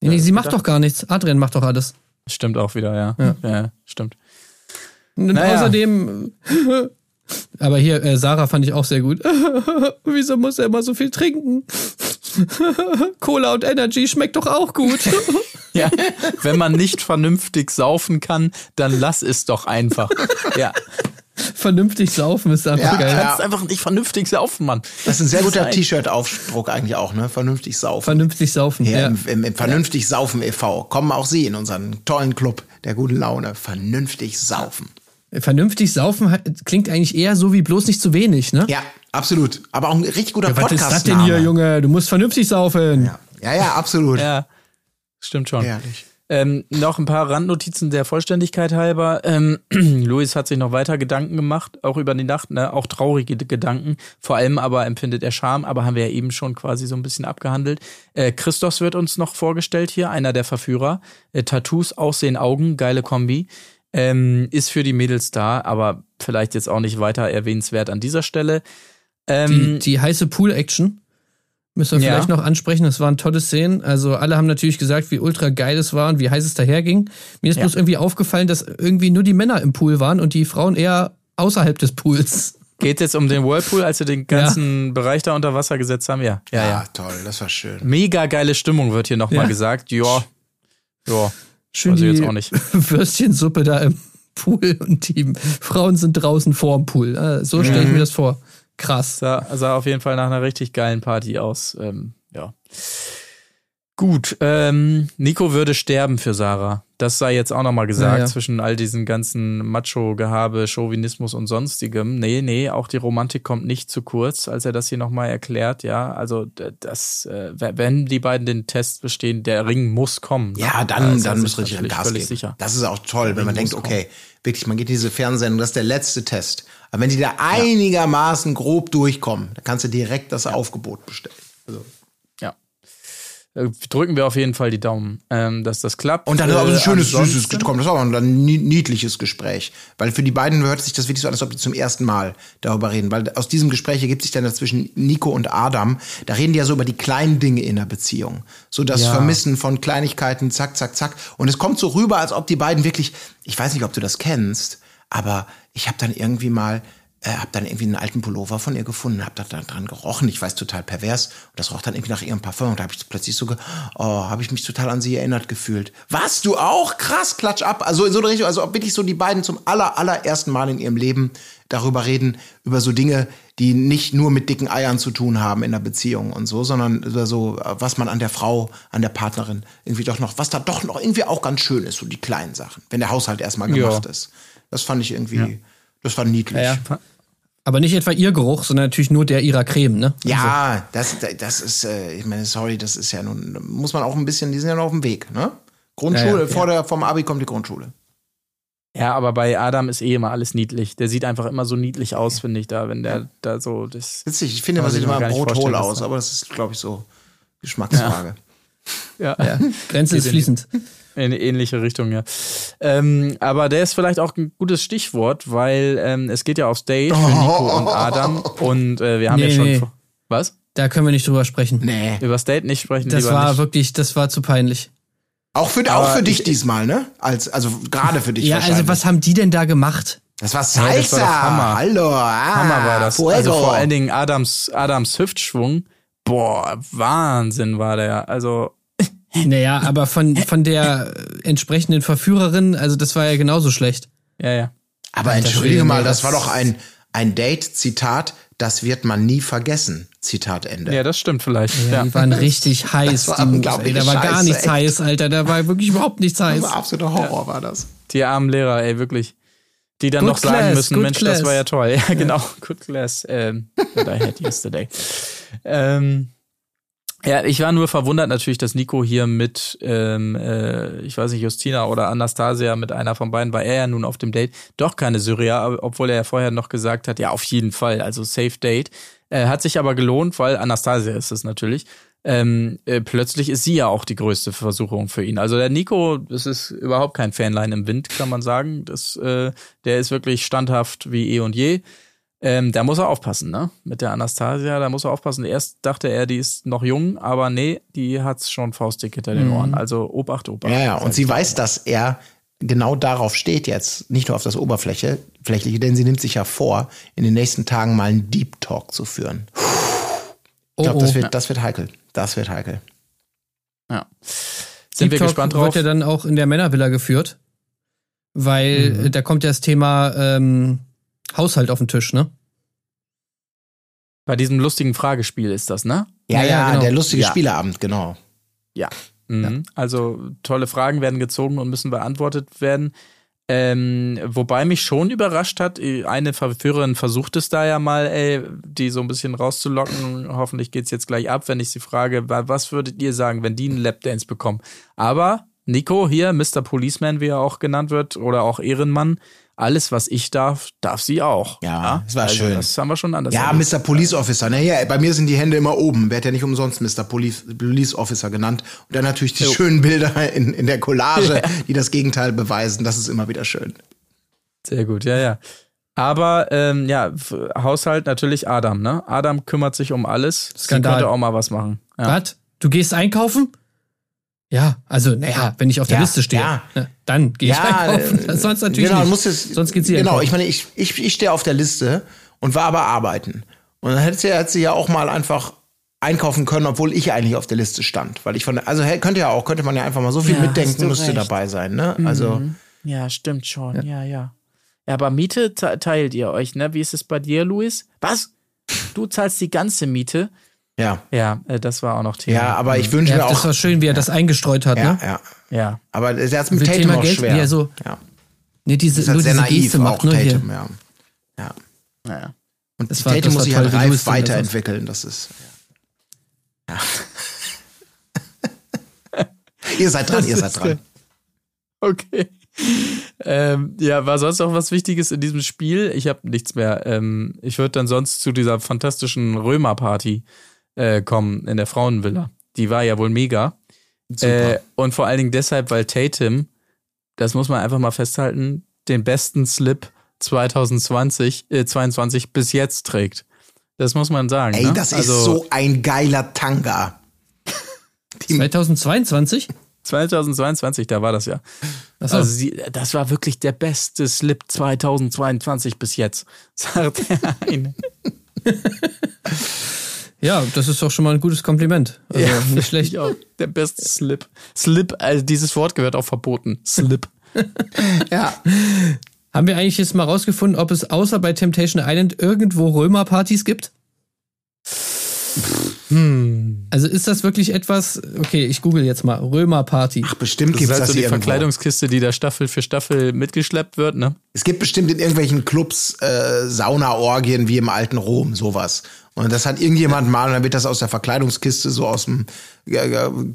Nee, nee, sie macht gedacht. doch gar nichts. Adrian macht doch alles. Stimmt auch wieder, ja. Ja. Ja, stimmt. Und Naja. außerdem. Aber hier, äh, Sarah fand ich auch sehr gut. Wieso muss er immer so viel trinken? Cola und Energy schmeckt doch auch gut. Ja, wenn man nicht vernünftig saufen kann, dann lass es doch einfach. Ja. Vernünftig saufen ist einfach Ja, geil. ja. Kannst einfach nicht vernünftig saufen, Mann. Das ist ein sehr guter T-Shirt-Aufdruck eigentlich auch, ne? Vernünftig saufen. Vernünftig saufen. Hier Ja. im, im, im Vernünftig Saufen e.V. Kommen auch Sie in unseren tollen Club der guten Laune. Vernünftig Saufen. Vernünftig saufen klingt eigentlich eher so wie bloß nicht zu wenig, ne? Ja, absolut. Aber auch ein richtig guter Was ist Podcast. das denn hier, Junge? Du musst vernünftig saufen. Ja, ja, ja absolut. Ja, stimmt schon. Herrlich. Ähm, noch ein paar Randnotizen der Vollständigkeit halber. Ähm, Luis hat sich noch weiter Gedanken gemacht, auch über die Nacht, ne? auch traurige Gedanken. Vor allem aber empfindet er Scham, aber haben wir ja eben schon quasi so ein bisschen abgehandelt. Äh, Christos wird uns noch vorgestellt hier, einer der Verführer. Äh, Tattoos, Aussehen, Augen, geile Kombi. Ähm, ist für die Mädels da, aber vielleicht jetzt auch nicht weiter erwähnenswert an dieser Stelle. Die, Ähm, die heiße Pool-Action müssen wir Ja. vielleicht noch ansprechen. Das waren tolle Szenen. Also alle haben natürlich gesagt, wie ultra geil es war und wie heiß es daherging. Mir ist Ja. bloß irgendwie aufgefallen, dass irgendwie nur die Männer im Pool waren und die Frauen eher außerhalb des Pools. geht jetzt um den Whirlpool, als sie den ganzen Bereich da unter Wasser gesetzt haben? Ja, ja, ja. Toll, das war schön. Mega geile Stimmung wird hier nochmal Ja. gesagt. Ja, ja. Schön Weiß ich die jetzt auch nicht. Würstchensuppe da im Pool und die Frauen sind draußen vorm Pool. Äh, So stelle Mhm. ich mir das vor. Krass. Sah, sah auf jeden Fall nach einer richtig geilen Party aus. Ähm, ja. Gut, ähm, Nico würde sterben für Sarah. Das sei jetzt auch nochmal gesagt, Ja, ja. zwischen all diesen ganzen Macho-Gehabe, Chauvinismus und sonstigem. Nee, nee, auch die Romantik kommt nicht zu kurz, als er das hier nochmal erklärt, ja. Also, das, äh, wenn die beiden den Test bestehen, der Ring muss kommen. ne? Ja, Da dann, ist er dann muss richtig natürlich Gas völlig geben. sicher. Das ist auch toll, wenn man denkt, okay, wirklich, man geht in diese Fernsehsendung, das ist der letzte Test. Aber wenn die da einigermaßen grob durchkommen, dann kannst du direkt das Aufgebot bestellen. Also. Ja. Äh, Drücken wir auf jeden Fall die Daumen, ähm, dass das klappt. Und dann ist so ein Äh, schönes, ansonsten- süßes gekommen. Das war aber ein nie- niedliches Gespräch. Weil für die beiden hört sich das wirklich so an, als ob die zum ersten Mal darüber reden. Weil aus diesem Gespräch ergibt sich dann zwischen Nico und Adam, da reden die ja so über die kleinen Dinge in der Beziehung. So das Ja. Vermissen von Kleinigkeiten, zack, zack, zack. Und es kommt so rüber, als ob die beiden wirklich, ich weiß nicht, ob du das kennst, aber ich habe dann irgendwie mal äh, hab dann irgendwie einen alten Pullover von ihr gefunden, hab da dran gerochen. Ich weiß total pervers und das roch dann irgendwie nach ihrem Parfum und da habe ich plötzlich so, ge oh, habe ich mich total an sie erinnert gefühlt. Was du auch krass, klatsch ab. Also in so eine Richtung, also ob wirklich so die beiden zum aller allerersten Mal in ihrem Leben darüber reden über so Dinge, die nicht nur mit dicken Eiern zu tun haben in der Beziehung und so, sondern über so was man an der Frau, an der Partnerin irgendwie doch noch, was da doch noch irgendwie auch ganz schön ist, so die kleinen Sachen, wenn der Haushalt erstmal Ja. gemacht ist. Das fand ich irgendwie, das war niedlich. Ja, ja. Aber nicht etwa ihr Geruch, sondern natürlich nur der ihrer Creme, ne? Ja, das, das ist, äh, ich meine, sorry, das ist ja nun, muss man auch ein bisschen, die sind ja noch auf dem Weg, ne? Grundschule, Ja, ja, vor der, vom Abi kommt die Grundschule. Ja, aber bei Adam ist eh immer alles niedlich. Der sieht einfach immer so niedlich aus, finde ich, da, wenn der da so das. Witzig, ich finde, man sieht immer gar nicht Brot hohl vorstellen, was aus, aber das ist, glaube ich, so Geschmacksfrage. Ja, Ja. Grenze Geht ist fließend. In eine ähnliche Richtung, ja. Ähm, aber der ist vielleicht auch ein gutes Stichwort, weil ähm, es geht ja aufs Date für Nico und Adam. Und äh, wir haben Nee, ja schon. nee. Was? Da können wir nicht drüber sprechen. Nee. Über das Date nicht sprechen, Das war nicht. wirklich, das war zu peinlich. Auch für, auch für dich ich- diesmal, ne? Als, also gerade für dich Ja, also was haben die denn da gemacht? Das war das war Salsa. doch Hammer. Hallo. Ah, Hammer war das. Fuego. Also vor allen Dingen Adams, Adams Hüftschwung. boah, Wahnsinn war der. Also, Naja, aber von, von der entsprechenden Verführerin, also das war ja genauso schlecht. ja, ja. Aber Alter entschuldige mal, das das- war doch ein, ein Date, Zitat, das wird man nie vergessen. Zitat Ende. Ja, das stimmt vielleicht. Ja, Ja. Die waren richtig heiß. war die ey. Da war gar nichts echt. heiß, Alter. Da war wirklich überhaupt nichts heiß. Das war absoluter Horror, war das. Die armen Lehrer, ey, wirklich. Die dann Good noch sagen class, müssen, good Mensch, class. das war ja toll. Ja, genau. Good class. Ähm, that I had yesterday. Ähm, ja, ich war nur verwundert natürlich, dass Nico hier mit, ähm, äh, ich weiß nicht, Justina oder Anastasia, mit einer von beiden war er ja nun auf dem Date, doch keine Syria, obwohl er ja vorher noch gesagt hat, ja, auf jeden Fall, also Safe Date. Äh, hat sich aber gelohnt, weil Anastasia ist es natürlich. Ähm, äh, plötzlich ist sie ja auch die größte Versuchung für ihn. Also der Nico, das ist überhaupt kein Fanlein im Wind, kann man sagen. Das, äh, der ist wirklich standhaft wie eh und je. Ähm, da muss er aufpassen, ne? Mit der Anastasia, da muss er aufpassen. Erst dachte er, die ist noch jung, aber nee, die hat's schon faustdick hinter den Ohren. Also Obacht, Obacht. Ja, ja, und sie weiß, dass er genau darauf steht jetzt, nicht nur auf das Oberfläche, flächliche, denn sie nimmt sich ja vor, in den nächsten Tagen mal einen Deep Talk zu führen. Ich Oh, glaube, oh. das, wird, das wird heikel. Das wird heikel. Ja. Sind Deep wir Talk gespannt drauf? wird ja dann auch in der Männervilla geführt. Weil Mhm. da kommt ja das Thema ähm, Haushalt auf den Tisch, ne? Bei diesem lustigen Fragespiel ist das, ne? Ja, Ja, ja, ja, genau. der lustige Ja. Spieleabend, genau. Ja. Mhm. Also tolle Fragen werden gezogen und müssen beantwortet werden. Ähm, wobei mich schon überrascht hat, äh, eine Verführerin versucht es da ja mal, ey, die so ein bisschen rauszulocken. Hoffentlich geht's jetzt gleich ab, wenn ich sie frage, wa- was würdet ihr sagen, wenn die einen Lapdance bekommen? Aber Nico hier, Mr. Policeman, wie er auch genannt wird, oder auch Ehrenmann, alles, was ich darf, darf sie auch. Ja, es war also, schön. Das haben wir schon anders Ja, erlebt. Mr. Police Officer. Naja, bei mir sind die Hände immer oben. Werd ja nicht umsonst Mr. Police, Police Officer genannt. Und dann natürlich die schönen Bilder in, in der Collage, die das Gegenteil beweisen. Das ist immer wieder schön. Sehr gut, ja, ja. Aber ähm, ja, Haushalt natürlich Adam, ne? Adam kümmert sich um alles. Skandal. Sie könnte auch mal was machen. Ja. Was? Du gehst einkaufen? Ja, also, naja, wenn ich auf der Ja, Liste stehe, ja. ne, dann gehe ich einkaufen. äh, Sonst natürlich genau, nicht. Muss es, Sonst geht sie Genau, einkaufen. ich meine, ich, ich, ich stehe auf der Liste und war aber arbeiten. Und dann hätte sie, hätte sie ja auch mal einfach einkaufen können, obwohl ich eigentlich auf der Liste stand. Weil ich von, also hey, könnte ja auch, könnte man ja einfach mal so viel Ja, mitdenken, müsste recht. dabei sein, ne? Also, Ja, stimmt schon. Ja, ja. Ja, aber Miete te- teilt ihr euch, ne? Wie ist es bei dir, Luis? Was? Du zahlst die ganze Miete? Ja. Ja, äh, das war auch noch Thema. Ja, aber ich wünsche Ja, mir das auch. war schön, wie er das eingestreut hat, Ja, ne? ja. Ja. Aber der hat mit Mit Tatum Thema auch Geld, schwer. er so- ja. Ne, diese, Ist halt nur sehr diese naiv, Geste macht auch hier. Tatum, ja. ja. Naja. Und Das war- Tatum das muss sich halt reif das weiterentwickeln. Das ist. Ja. ihr seid dran, ihr seid dran. Okay. ähm, ja, war sonst noch was Wichtiges in diesem Spiel? Ich habe nichts mehr. Ähm, ich würde dann sonst zu dieser fantastischen Römer-Party äh, kommen in der Frauenvilla. Die war ja wohl mega. Äh, und vor allen Dingen deshalb, weil Tatum, das muss man einfach mal festhalten, den besten Slip 2020, äh, 22 bis jetzt trägt. Das muss man sagen. Ey, ne? das ist Also, so ein geiler Tanga. 2022? 2022, da war das ja. Achso. Also sie, das war wirklich der beste Slip 2022 bis jetzt, sagt der eine. ja, das ist doch schon mal ein gutes Kompliment. Also nicht schlecht. Ja, der beste Slip. Slip, also dieses Wort gehört auch verboten. Slip. Ja. Haben wir eigentlich jetzt mal rausgefunden, ob es außer bei Temptation Island irgendwo Römerpartys gibt? Hm. Also ist das wirklich etwas, okay, ich google jetzt mal, Römerparty. Ach, bestimmt Das gibt's ist halt das so die irgendwo. Verkleidungskiste, die da Staffel für Staffel mitgeschleppt wird, ne? Es gibt bestimmt in irgendwelchen Clubs äh, Saunaorgien wie im alten Rom, sowas. Und das hat irgendjemand mal, und dann wird das aus der Verkleidungskiste, so aus dem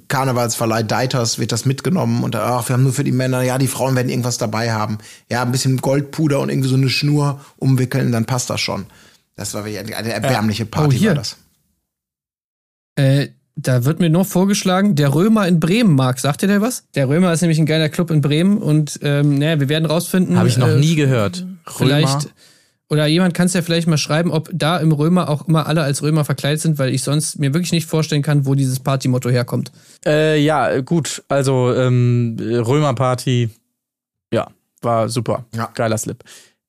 Karnevalsverleih Deiters, wird das mitgenommen. Und ach, wir haben nur für die Männer, ja, die Frauen werden irgendwas dabei haben. Ja, ein bisschen Goldpuder und irgendwie so eine Schnur umwickeln, dann passt das schon. Das war wirklich eine erbärmliche Party, Oh, hier. war das. Äh, da wird mir noch vorgeschlagen, der Römer in Bremen, Marc, sagt ihr der was? Der Römer ist nämlich ein geiler Club in Bremen und ähm, naja, wir werden rausfinden. Habe ich noch äh, nie gehört. Vielleicht, Römer. oder jemand kann es ja vielleicht mal schreiben, ob da im Römer auch immer alle als Römer verkleidet sind, weil ich sonst mir wirklich nicht vorstellen kann, wo dieses Partymotto herkommt. Äh, ja, gut. Also ähm, Römerparty, ja, war super. Ja. Geiler Slip.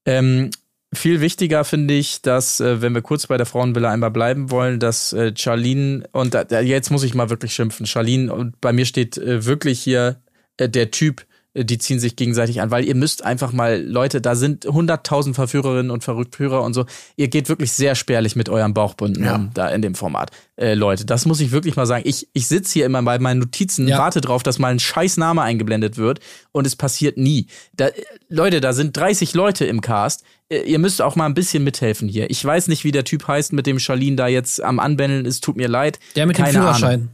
Ähm, viel wichtiger finde ich, dass, äh, wenn wir kurz bei der Frauenvilla einmal bleiben wollen, dass äh, Charlene, und da, jetzt muss ich mal wirklich schimpfen, Charlene, und bei mir steht äh, wirklich hier äh, der Typ, äh, die ziehen sich gegenseitig an, weil ihr müsst einfach mal, Leute, da sind hunderttausend Verführerinnen und Verrücktführer und so. Ihr geht wirklich sehr spärlich mit eurem Bauchbunden Ja. um, da in dem Format. Äh, Leute, das muss ich wirklich mal sagen. Ich, ich sitze hier immer bei meinen Notizen, Ja. warte drauf, dass mal ein scheiß Name eingeblendet wird und es passiert nie. Da, äh, Leute, da sind 30 Leute im Cast. Äh, Ihr müsst auch mal ein bisschen mithelfen hier. Ich weiß nicht, wie der Typ heißt, mit dem Charlene da jetzt am Anbändeln ist. Tut mir leid. Der mit dem Keine Führerschein. Ahnung.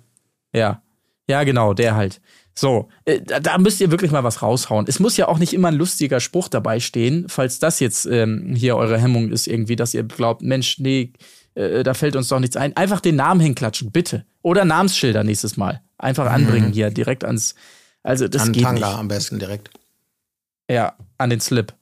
Ja. Ja, genau, der halt. So, äh, da, da müsst ihr wirklich mal was raushauen. Es muss ja auch nicht immer ein lustiger Spruch dabei stehen, falls das jetzt ähm, hier eure Hemmung ist, irgendwie, dass ihr glaubt, Mensch, nee, äh, da fällt uns doch nichts ein. Einfach den Namen hinklatschen, bitte. Oder Namensschilder nächstes Mal. Einfach anbringen hier, direkt ans. Also, das An geht Tanga nicht. am besten direkt. Ja, an den Slip.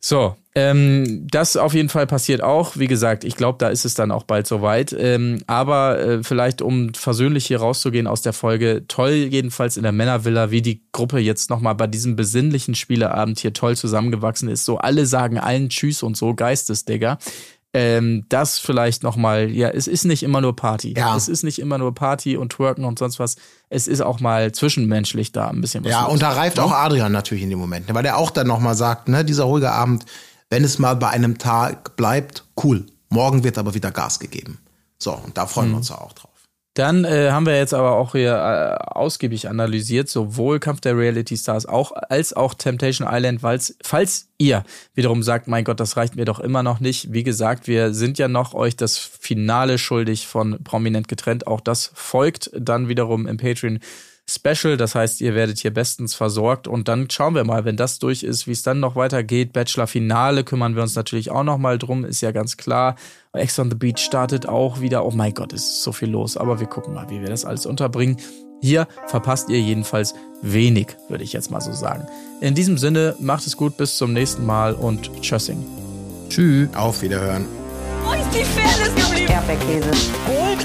So, ähm, das auf jeden Fall passiert auch. Wie gesagt, ich glaube, da ist es dann auch bald soweit. Ähm, aber äh, vielleicht, um versöhnlich hier rauszugehen aus der Folge, toll jedenfalls in der Männervilla, wie die Gruppe jetzt nochmal bei diesem besinnlichen Spieleabend hier toll zusammengewachsen ist. So alle sagen allen Tschüss und so, Geistesdigger. Ähm, das vielleicht nochmal, ja, es ist nicht immer nur Party. Ja. Es ist nicht immer nur Party und Twerken und sonst was. Es ist auch mal zwischenmenschlich da ein bisschen was. Ja, los. und da reift auch Adrian natürlich in dem Moment, ne, weil er auch dann nochmal sagt, ne, dieser ruhige Abend, wenn es mal bei einem Tag bleibt, cool. Morgen wird aber wieder Gas gegeben. So, und da freuen wir uns auch drauf. Dann äh, haben wir jetzt aber auch hier äh, ausgiebig analysiert, sowohl Kampf der Reality Stars auch, als auch Temptation Island, weil's, falls ihr wiederum sagt, mein Gott, das reicht mir doch immer noch nicht. Wie gesagt, wir sind ja noch euch das Finale schuldig von Prominent getrennt. Auch das folgt dann wiederum im Patreon. Special, das heißt, ihr werdet hier bestens versorgt und dann schauen wir mal, wenn das durch ist, wie es dann noch weitergeht. Bachelor Finale kümmern wir uns natürlich auch noch mal drum, ist ja ganz klar. Ex on the Beach startet auch wieder. Oh mein Gott, es ist so viel los, aber wir gucken mal, wie wir das alles unterbringen. Hier verpasst ihr jedenfalls wenig, würde ich jetzt mal so sagen. In diesem Sinne, macht es gut, bis zum nächsten Mal und tschüssing. Tschüss. Auf Wiederhören. Wo ist die Fairness geblieben? Erdbeerkäse. Gold.